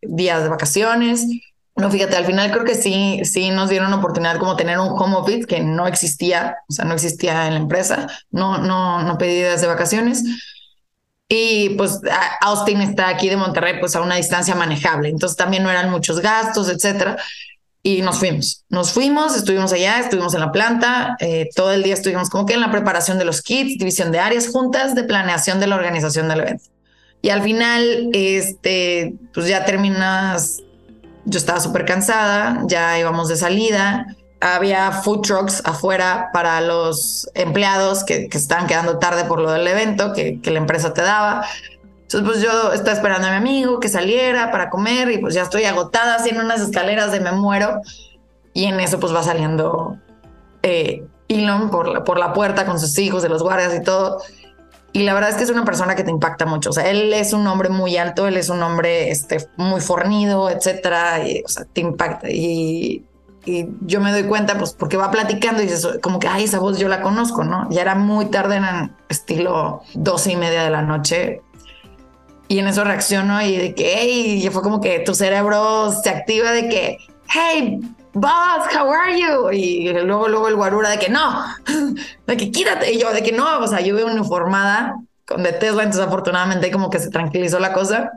días de vacaciones. No, fíjate, al final creo que sí, sí nos dieron oportunidad como tener un home office que no existía, o sea, no existía en la empresa, no, no, no pedí días de vacaciones. Y pues Austin está aquí de Monterrey pues a una distancia manejable, entonces también no eran muchos gastos, etcétera. Y nos fuimos, nos fuimos, estuvimos allá, estuvimos en la planta, eh, todo el día estuvimos como que en la preparación de los kits, división de áreas, juntas de planeación de la organización del evento. Y al final, este, pues ya terminas, yo estaba súper cansada, ya íbamos de salida, había food trucks afuera para los empleados que, que estaban quedando tarde por lo del evento que, la empresa te daba. Entonces, pues yo estaba esperando a mi amigo que saliera para comer y pues ya estoy agotada haciendo unas escaleras de me muero. Y en eso pues va saliendo eh, Elon por la, por la puerta con sus hijos de los guardias y todo. Y la verdad es que es una persona que te impacta mucho. O sea, él es un hombre muy alto, él es un hombre este, muy fornido, etcétera. Y, o sea, te impacta. Y y yo me doy cuenta, pues, porque va platicando y dices, como que, ay, esa voz yo la conozco, ¿no? Ya era muy tarde en estilo doce y media de la noche. Y en eso reacciono y de que, hey, y fue como que tu cerebro se activa de que, hey, boss, how are you? Y luego, luego el guarura de que no, de que quítate. Y yo de que no, o sea, yo veo uniformada con de Tesla, entonces afortunadamente como que se tranquilizó la cosa.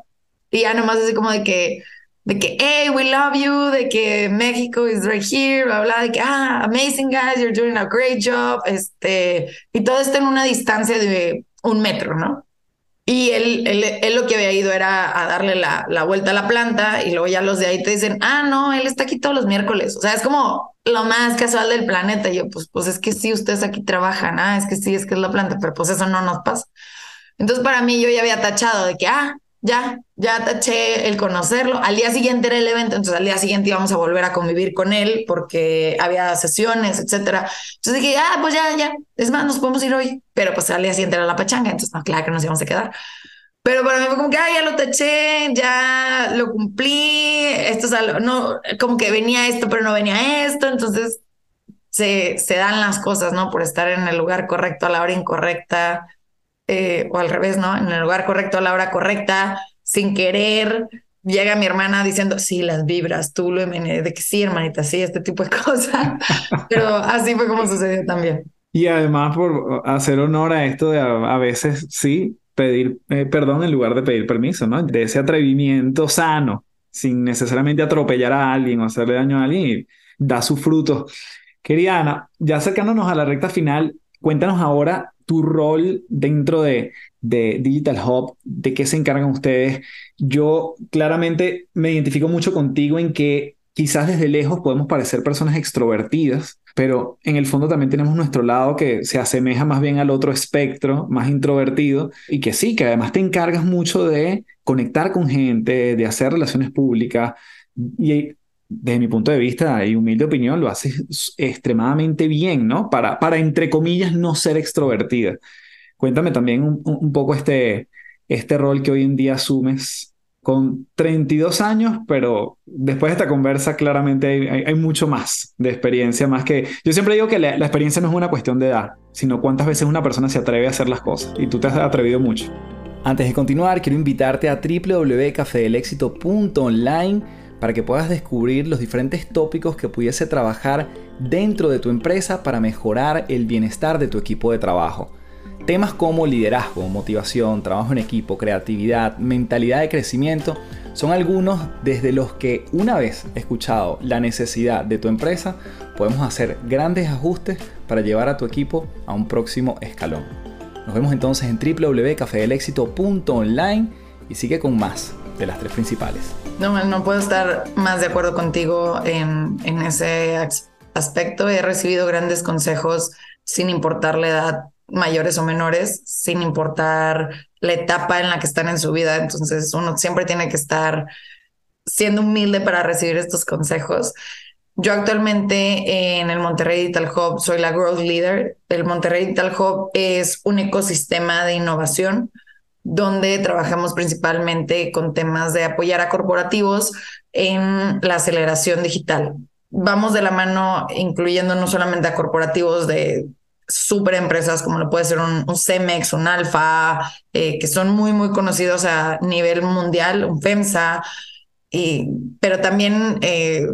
Y ya nomás así como de que, de que, hey, we love you, de que México is right here, bla, bla, de que, ah, amazing guys, you're doing a great job, este, y todo esto en una distancia de un metro, ¿no? Y él, él, lo que había ido era a darle la, la, vuelta a la planta y luego ya los de ahí te dicen, ah, no, él está aquí todos los miércoles. O sea, es como lo más casual del planeta. Y yo, pues, pues es que sí, ustedes aquí trabajan, ah, es que sí, es que es la planta, pero pues eso no nos pasa. Entonces para mí yo ya había tachado de que, ah, ya, ya taché el conocerlo. Al día siguiente era el evento, entonces al día siguiente íbamos a volver a convivir con él porque había sesiones, etcétera. Entonces dije, ah, pues ya, ya, es más, nos podemos ir hoy. Pero pues al día siguiente era la pachanga, entonces no, claro que nos íbamos a quedar. Pero para mí fue como que, ah, ya lo taché, ya lo cumplí, esto es algo, no, como que venía esto, pero no venía esto, entonces se, se dan las cosas, ¿no? Por estar en el lugar correcto a la hora incorrecta eh, o al revés, ¿no? En el lugar correcto a la hora correcta, sin querer. Llega mi hermana diciendo, sí, las vibras, tú lo de que sí, hermanita, sí, este tipo de cosas. Pero así fue como sucedió también. Y además, por hacer honor a esto de a, veces, sí, pedir eh, perdón en lugar de pedir permiso, ¿no? De ese atrevimiento sano, sin necesariamente atropellar a alguien o hacerle daño a alguien, da sus frutos. Querida Ana, ya acercándonos a la recta final, cuéntanos ahora tu rol dentro de, de Digital Hub, de qué se encargan ustedes. Yo claramente me identifico mucho contigo en que quizás desde lejos podemos parecer personas extrovertidas, pero en el fondo también tenemos nuestro lado que se asemeja más bien al otro espectro, más introvertido, y que sí, que además te encargas mucho de conectar con gente, de hacer relaciones públicas. Y desde mi punto de vista y humilde opinión, lo haces extremadamente bien, ¿no? Para, para entre comillas, no ser extrovertida. Cuéntame también un, poco este, este rol que hoy en día asumes con 32 años, pero después de esta conversa claramente hay, mucho más de experiencia, más que... Yo siempre digo que la, la, experiencia no es una cuestión de edad, sino cuántas veces una persona se atreve a hacer las cosas, y tú te has atrevido mucho. Antes de continuar, quiero invitarte a www.cafedelexito.online para que puedas descubrir los diferentes tópicos que pudiese trabajar dentro de tu empresa para mejorar el bienestar de tu equipo de trabajo. Temas como liderazgo, motivación, trabajo en equipo, creatividad, mentalidad de crecimiento son algunos desde los que una vez escuchado la necesidad de tu empresa, podemos hacer grandes ajustes para llevar a tu equipo a un próximo escalón. Nos vemos entonces en www.cafedelexito.online y sigue con más de las tres principales. No, no puedo estar más de acuerdo contigo en, en ese aspecto. He recibido grandes consejos sin importar la edad, mayores o menores, sin importar la etapa en la que están en su vida. Entonces uno siempre tiene que estar siendo humilde para recibir estos consejos. Yo actualmente en el Monterrey Digital Hub soy la Growth Leader. El Monterrey Digital Hub es un ecosistema de innovación donde trabajamos principalmente con temas de apoyar a corporativos en la aceleración digital. Vamos de la mano incluyendo no solamente a corporativos de super empresas como lo puede ser un, Cemex, un Alfa, eh, que son muy, muy conocidos a nivel mundial, un FEMSA, y, pero también, eh,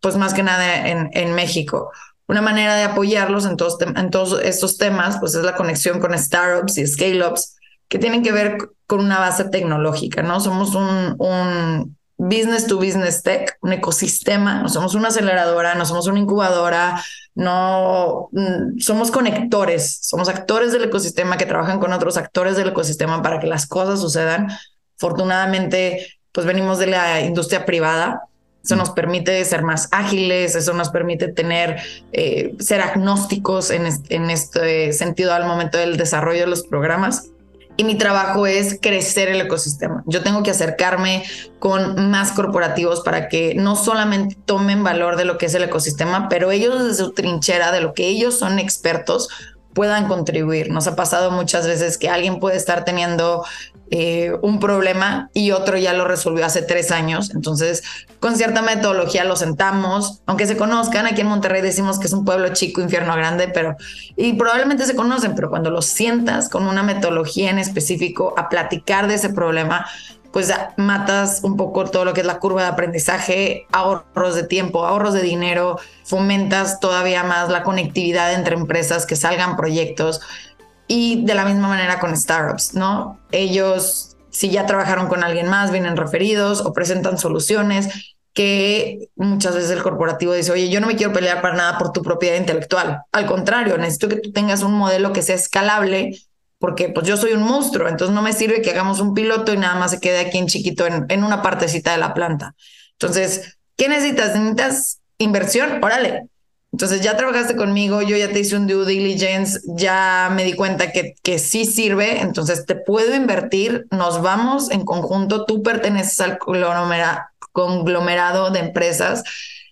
pues más que nada en, en México. Una manera de apoyarlos en todos, en todos estos temas, pues es la conexión con startups y scale-ups que tienen que ver con una base tecnológica, ¿no? Somos un, un business to business tech, un ecosistema, no somos una aceleradora, no somos una incubadora, no mm, somos conectores, somos actores del ecosistema que trabajan con otros actores del ecosistema para que las cosas sucedan. Afortunadamente, pues venimos de la industria privada. Eso nos permite ser más ágiles, eso nos permite tener, eh, ser agnósticos en, en este sentido al momento del desarrollo de los programas y mi trabajo es crecer el ecosistema. Yo tengo que acercarme con más corporativos para que no solamente tomen valor de lo que es el ecosistema, pero ellos desde su trinchera, de lo que ellos son expertos, puedan contribuir. Nos ha pasado muchas veces que alguien puede estar teniendo eh, un problema y otro ya lo resolvió hace tres años. Entonces, con cierta metodología lo sentamos, aunque se conozcan, aquí en Monterrey decimos que es un pueblo chico, infierno grande, pero y probablemente se conocen, pero cuando los sientas con una metodología en específico a platicar de ese problema, pues matas un poco todo lo que es la curva de aprendizaje, ahorros de tiempo, ahorros de dinero, fomentas todavía más la conectividad entre empresas, que salgan proyectos y de la misma manera con startups, ¿no? Ellos, si ya trabajaron con alguien más, vienen referidos o presentan soluciones que muchas veces el corporativo dice, oye, yo no me quiero pelear para nada por tu propiedad intelectual. Al contrario, necesito que tú tengas un modelo que sea escalable porque pues yo soy un monstruo, entonces no me sirve que hagamos un piloto y nada más se quede aquí en chiquito en, en una partecita de la planta. Entonces, ¿qué necesitas? ¿Necesitas inversión? Órale, entonces ya trabajaste conmigo, yo ya te hice un due diligence, ya me di cuenta que, que sí sirve, entonces te puedo invertir, nos vamos en conjunto, tú perteneces al conglomerado de empresas,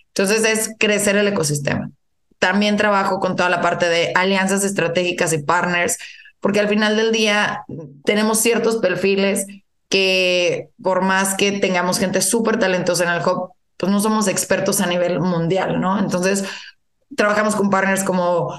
entonces es crecer el ecosistema. También trabajo con toda la parte de alianzas estratégicas y partners, porque al final del día tenemos ciertos perfiles que por más que tengamos gente súper talentosa en el hub, pues no somos expertos a nivel mundial, ¿no? Entonces, trabajamos con partners como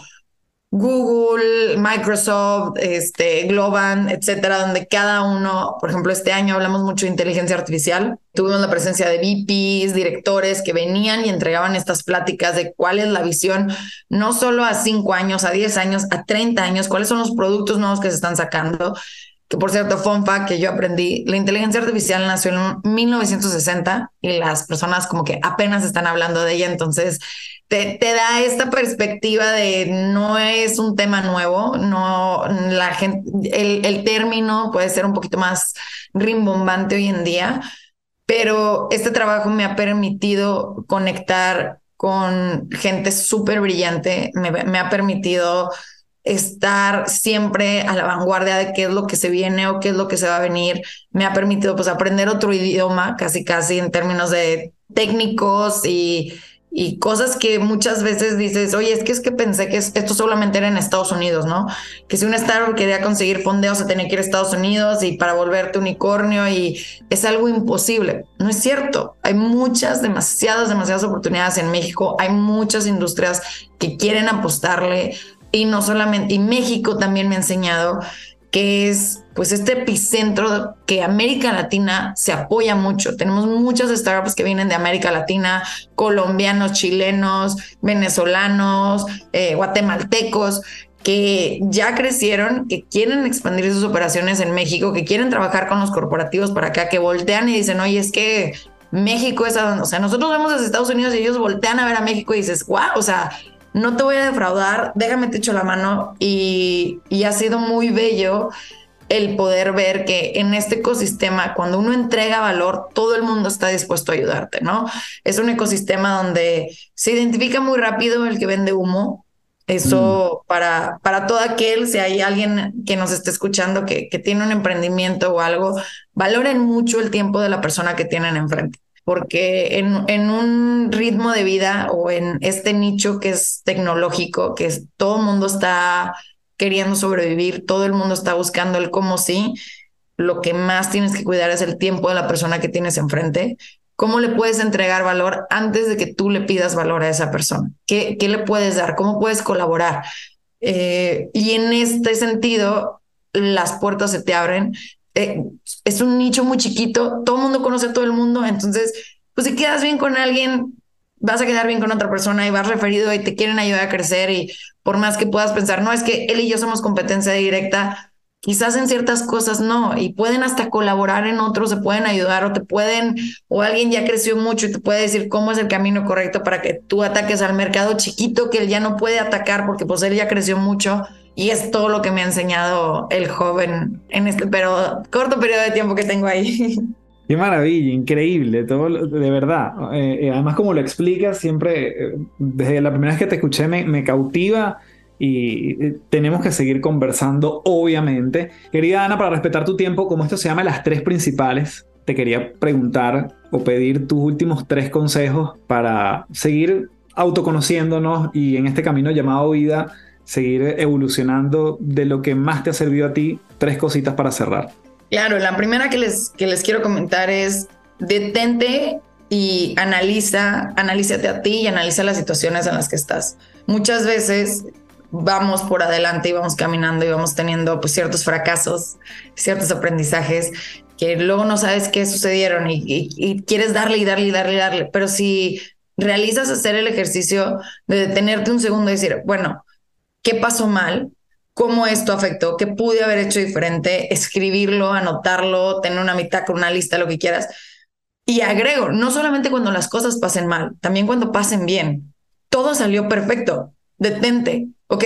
Google, Microsoft, este, Globan, etcétera, donde cada uno, por ejemplo, este año hablamos mucho de inteligencia artificial. Tuvimos la presencia de VPs, directores que venían y entregaban estas pláticas de cuál es la visión, no solo a cinco años, a 10 años, a 30 años, cuáles son los productos nuevos que se están sacando. Que por cierto, fun fact que yo aprendí, la inteligencia artificial nació en 1960 y las personas como que apenas están hablando de ella, entonces te, da esta perspectiva de no es un tema nuevo, no la gente, el, el término puede ser un poquito más rimbombante hoy en día, pero este trabajo me ha permitido conectar con gente súper brillante, me, me, ha permitido estar siempre a la vanguardia de qué es lo que se viene o qué es lo que se va a venir, me ha permitido pues aprender otro idioma, casi casi en términos de técnicos y y cosas que muchas veces dices, oye, es que es que pensé que esto solamente era en Estados Unidos, ¿no? Que si un startup quería conseguir fondeos se tenía que ir a Estados Unidos y para volverte unicornio y es algo imposible. No es cierto. Hay muchas, demasiadas, demasiadas oportunidades en México. Hay muchas industrias que quieren apostarle y no solamente, y México también me ha enseñado que es pues este epicentro que América Latina se apoya mucho. Tenemos muchas startups que vienen de América Latina, colombianos, chilenos, venezolanos, eh, guatemaltecos, que ya crecieron, que quieren expandir sus operaciones en México, que quieren trabajar con los corporativos para acá, que voltean y dicen, oye, es que México es a donde, o sea, nosotros vemos desde Estados Unidos y ellos voltean a ver a México y dices, wow, o sea, no te voy a defraudar, déjame te echo la mano y, y ha sido muy bello el poder ver que en este ecosistema, cuando uno entrega valor, todo el mundo está dispuesto a ayudarte, ¿no? Es un ecosistema donde se identifica muy rápido el que vende humo. Eso mm. para, para todo aquel, si hay alguien que nos esté escuchando que, que tiene un emprendimiento o algo, valoren mucho el tiempo de la persona que tienen enfrente porque en, en, un ritmo de vida o en este nicho que es tecnológico, que todo el mundo está queriendo sobrevivir, todo el mundo está buscando el cómo sí, lo que más tienes que cuidar es el tiempo de la persona que tienes enfrente. ¿Cómo le puedes entregar valor antes de que tú le pidas valor a esa persona? ¿Qué, qué le puedes dar? ¿Cómo puedes colaborar? Eh, y en este sentido, las puertas se te abren. Eh, es un nicho muy chiquito, todo el mundo conoce a todo el mundo, entonces, pues si quedas bien con alguien, vas a quedar bien con otra persona y vas referido y te quieren ayudar a crecer y por más que puedas pensar, no, es que él y yo somos competencia directa, quizás en ciertas cosas no, y pueden hasta colaborar en otros, se pueden ayudar o te pueden, o alguien ya creció mucho y te puede decir cómo es el camino correcto para que tú ataques al mercado chiquito que él ya no puede atacar porque pues él ya creció mucho. Y es todo lo que me ha enseñado el joven en este pero corto periodo de tiempo que tengo ahí. Qué maravilla, increíble, todo de verdad. Eh, eh, además, como lo explicas, siempre, eh, desde la primera vez que te escuché, me, me cautiva y tenemos que seguir conversando, obviamente. Querida Ana, para respetar tu tiempo, como esto se llama las tres principales, te quería preguntar o pedir tus últimos tres consejos para seguir autoconociéndonos y en este camino llamado vida, seguir evolucionando de lo que más te ha servido a ti. Tres cositas para cerrar. Claro, la primera que les, que les quiero comentar es detente y analiza, analízate a ti y analiza las situaciones en las que estás. Muchas veces vamos por adelante y vamos caminando y vamos teniendo pues, ciertos fracasos, ciertos aprendizajes que luego no sabes qué sucedieron y, y quieres darle y darle y darle y darle. Pero si realizas hacer el ejercicio de detenerte un segundo y decir, bueno, ¿qué pasó mal? cómo esto afectó, qué pude haber hecho diferente, escribirlo, anotarlo, tener una mitad con una lista, lo que quieras. Y agrego, no solamente cuando las cosas pasen mal, también cuando pasen bien. Todo salió perfecto. Detente. Ok,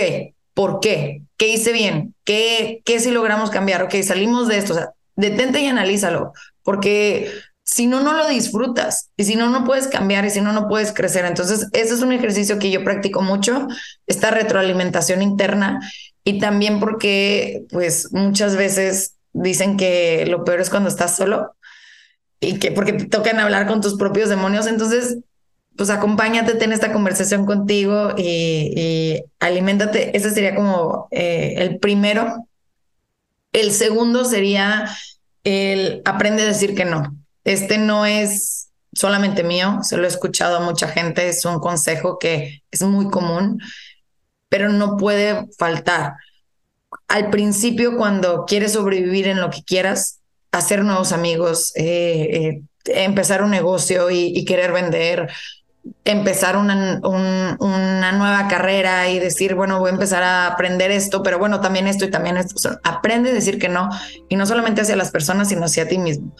¿por qué? ¿Qué hice bien? ¿Qué, qué si logramos cambiar? Ok, salimos de esto. Detente y analízalo, porque si no, no lo disfrutas y si no, no puedes cambiar y si no, no puedes crecer. Entonces, ese es un ejercicio que yo practico mucho, esta retroalimentación interna y también porque, pues, muchas veces dicen que lo peor es cuando estás solo y que porque te tocan hablar con tus propios demonios. Entonces, pues acompáñate, ten esta conversación contigo y, y aliméntate. Ese sería como eh, el primero. El segundo sería el aprende a decir que no. Este no es solamente mío, se lo he escuchado a mucha gente, es un consejo que es muy común pero no puede faltar. Al principio, cuando quieres sobrevivir en lo que quieras, hacer nuevos amigos, eh, eh, empezar un negocio y, querer vender, empezar una, una, nueva carrera y decir, bueno, voy a empezar a aprender esto, pero bueno, también esto y también esto. aprende a decir que no, y no solamente hacia las personas, sino hacia ti mismo.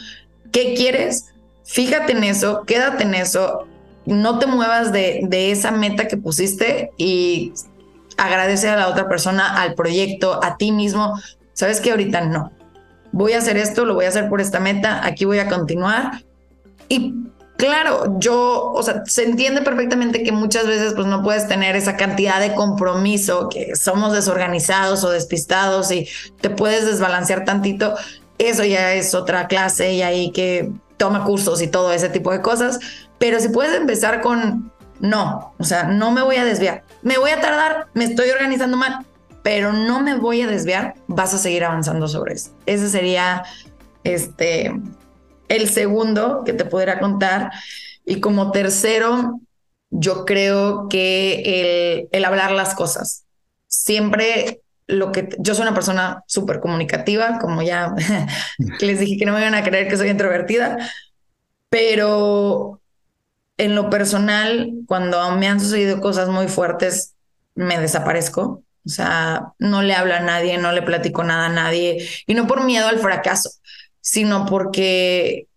¿Qué quieres? Fíjate en eso, quédate en eso, no te muevas de, de esa meta que pusiste y agradecer a la otra persona, al proyecto, a ti mismo. Sabes que ahorita no. Voy a hacer esto, lo voy a hacer por esta meta, aquí voy a continuar. Y claro, yo, o sea, se entiende perfectamente que muchas veces pues no puedes tener esa cantidad de compromiso, que somos desorganizados o despistados y te puedes desbalancear tantito. Eso ya es otra clase y ahí que toma cursos y todo ese tipo de cosas. Pero si puedes empezar con no, o sea, no me voy a desviar. Me voy a tardar, me estoy organizando mal, pero no me voy a desviar, vas a seguir avanzando sobre eso. Ese sería este el segundo que te pudiera contar. Y como tercero, yo creo que el, el hablar las cosas. Siempre lo que yo soy una persona súper comunicativa, como ya les dije que no me iban a creer que soy introvertida, pero en lo personal, cuando me han sucedido cosas muy fuertes, me desaparezco. O sea, no le hablo a nadie, no le platico nada a nadie. Y no por miedo al fracaso, sino porque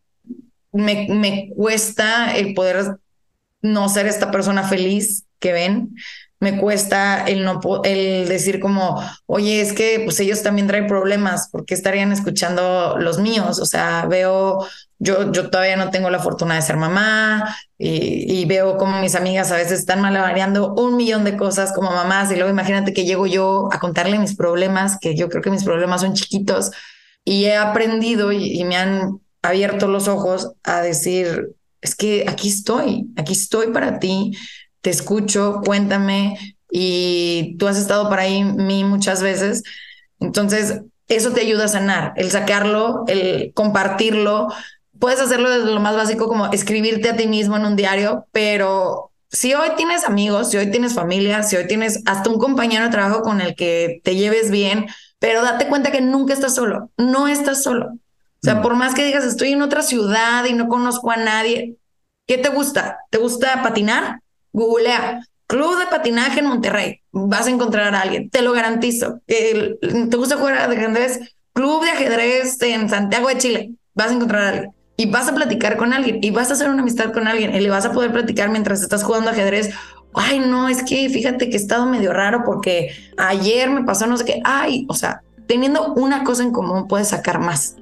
me, me cuesta el poder no ser esta persona feliz que ven. Me cuesta el no el decir como, oye, es que pues ellos también traen problemas, porque estarían escuchando los míos? O sea, veo, yo, yo todavía no tengo la fortuna de ser mamá y, veo como mis amigas a veces están malabareando un millón de cosas como mamás y luego imagínate que llego yo a contarle mis problemas, que yo creo que mis problemas son chiquitos y he aprendido y me han abierto los ojos a decir, es que aquí estoy, aquí estoy para ti te escucho, cuéntame, y tú has estado para ahí mí muchas veces. Entonces, eso te ayuda a sanar, el sacarlo, el compartirlo. Puedes hacerlo desde lo más básico como escribirte a ti mismo en un diario, pero si hoy tienes amigos, si hoy tienes familia, si hoy tienes hasta un compañero de trabajo con el que te lleves bien, pero date cuenta que nunca estás solo, no estás solo. O sea, mm. por más que digas, estoy en otra ciudad y no conozco a nadie, ¿qué te gusta? ¿Te gusta patinar? Googlea Club de Patinaje en Monterrey. Vas a encontrar a alguien, te lo garantizo. ¿Te gusta jugar ajedrez? Club de ajedrez en Santiago de Chile. Vas a encontrar a alguien. Y vas a platicar con alguien y vas a hacer una amistad con alguien y le vas a poder platicar mientras estás jugando ajedrez. Ay, no, es que fíjate que he estado medio raro porque ayer me pasó no sé qué. Ay, o sea, teniendo una cosa en común puedes sacar más.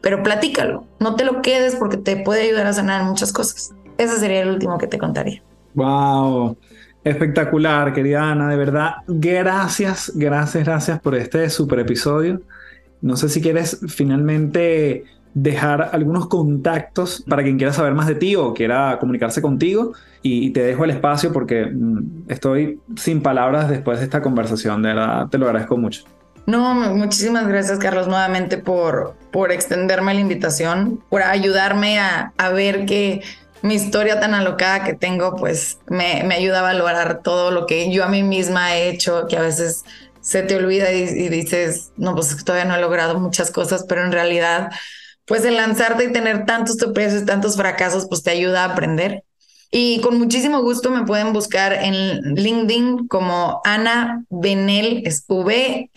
Pero platícalo, no te lo quedes porque te puede ayudar a sanar muchas cosas. Ese sería el último que te contaría. Wow, espectacular, querida Ana, de verdad, gracias, gracias, gracias por este super episodio. No sé si quieres finalmente dejar algunos contactos para quien quiera saber más de ti o quiera comunicarse contigo y te dejo el espacio porque mm, estoy sin palabras después de esta conversación, de verdad te lo agradezco mucho. No, muchísimas gracias Carlos nuevamente por, por extenderme la invitación, por ayudarme a, a ver que mi historia tan alocada que tengo, pues me, me, ayuda a valorar todo lo que yo a mí misma he hecho, que a veces se te olvida y, dices, no, pues todavía no he logrado muchas cosas, pero en realidad, pues el lanzarte y tener tantos tropiezos, tantos fracasos, pues te ayuda a aprender. Y con muchísimo gusto me pueden buscar en LinkedIn como Ana Benel, es V-E-N-E-L,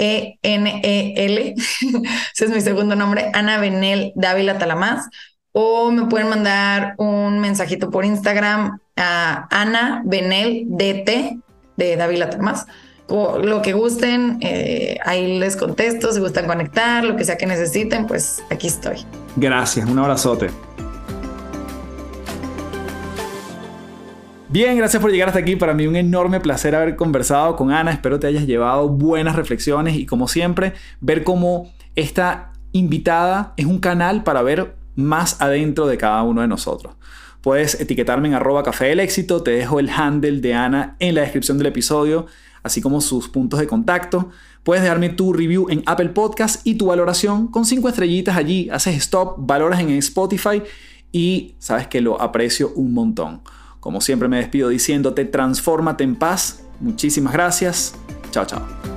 ese es mi segundo nombre, Ana Benel Dávila Talamás o me pueden mandar un mensajito por Instagram a Ana Benel DT de David Termas. Lo que gusten, eh, ahí les contesto, si gustan conectar, lo que sea que necesiten, pues aquí estoy. Gracias, un abrazote. Bien, gracias por llegar hasta aquí. Para mí un enorme placer haber conversado con Ana. Espero te hayas llevado buenas reflexiones y como siempre, ver cómo esta invitada es un canal para ver más adentro de cada uno de nosotros. Puedes etiquetarme en arroba café del éxito, te dejo el handle de Ana en la descripción del episodio, así como sus puntos de contacto. Puedes dejarme tu review en Apple Podcast y tu valoración con 5 estrellitas allí, haces stop, valoras en Spotify y sabes que lo aprecio un montón. Como siempre me despido diciéndote, transfórmate en paz. Muchísimas gracias. Chao, chao.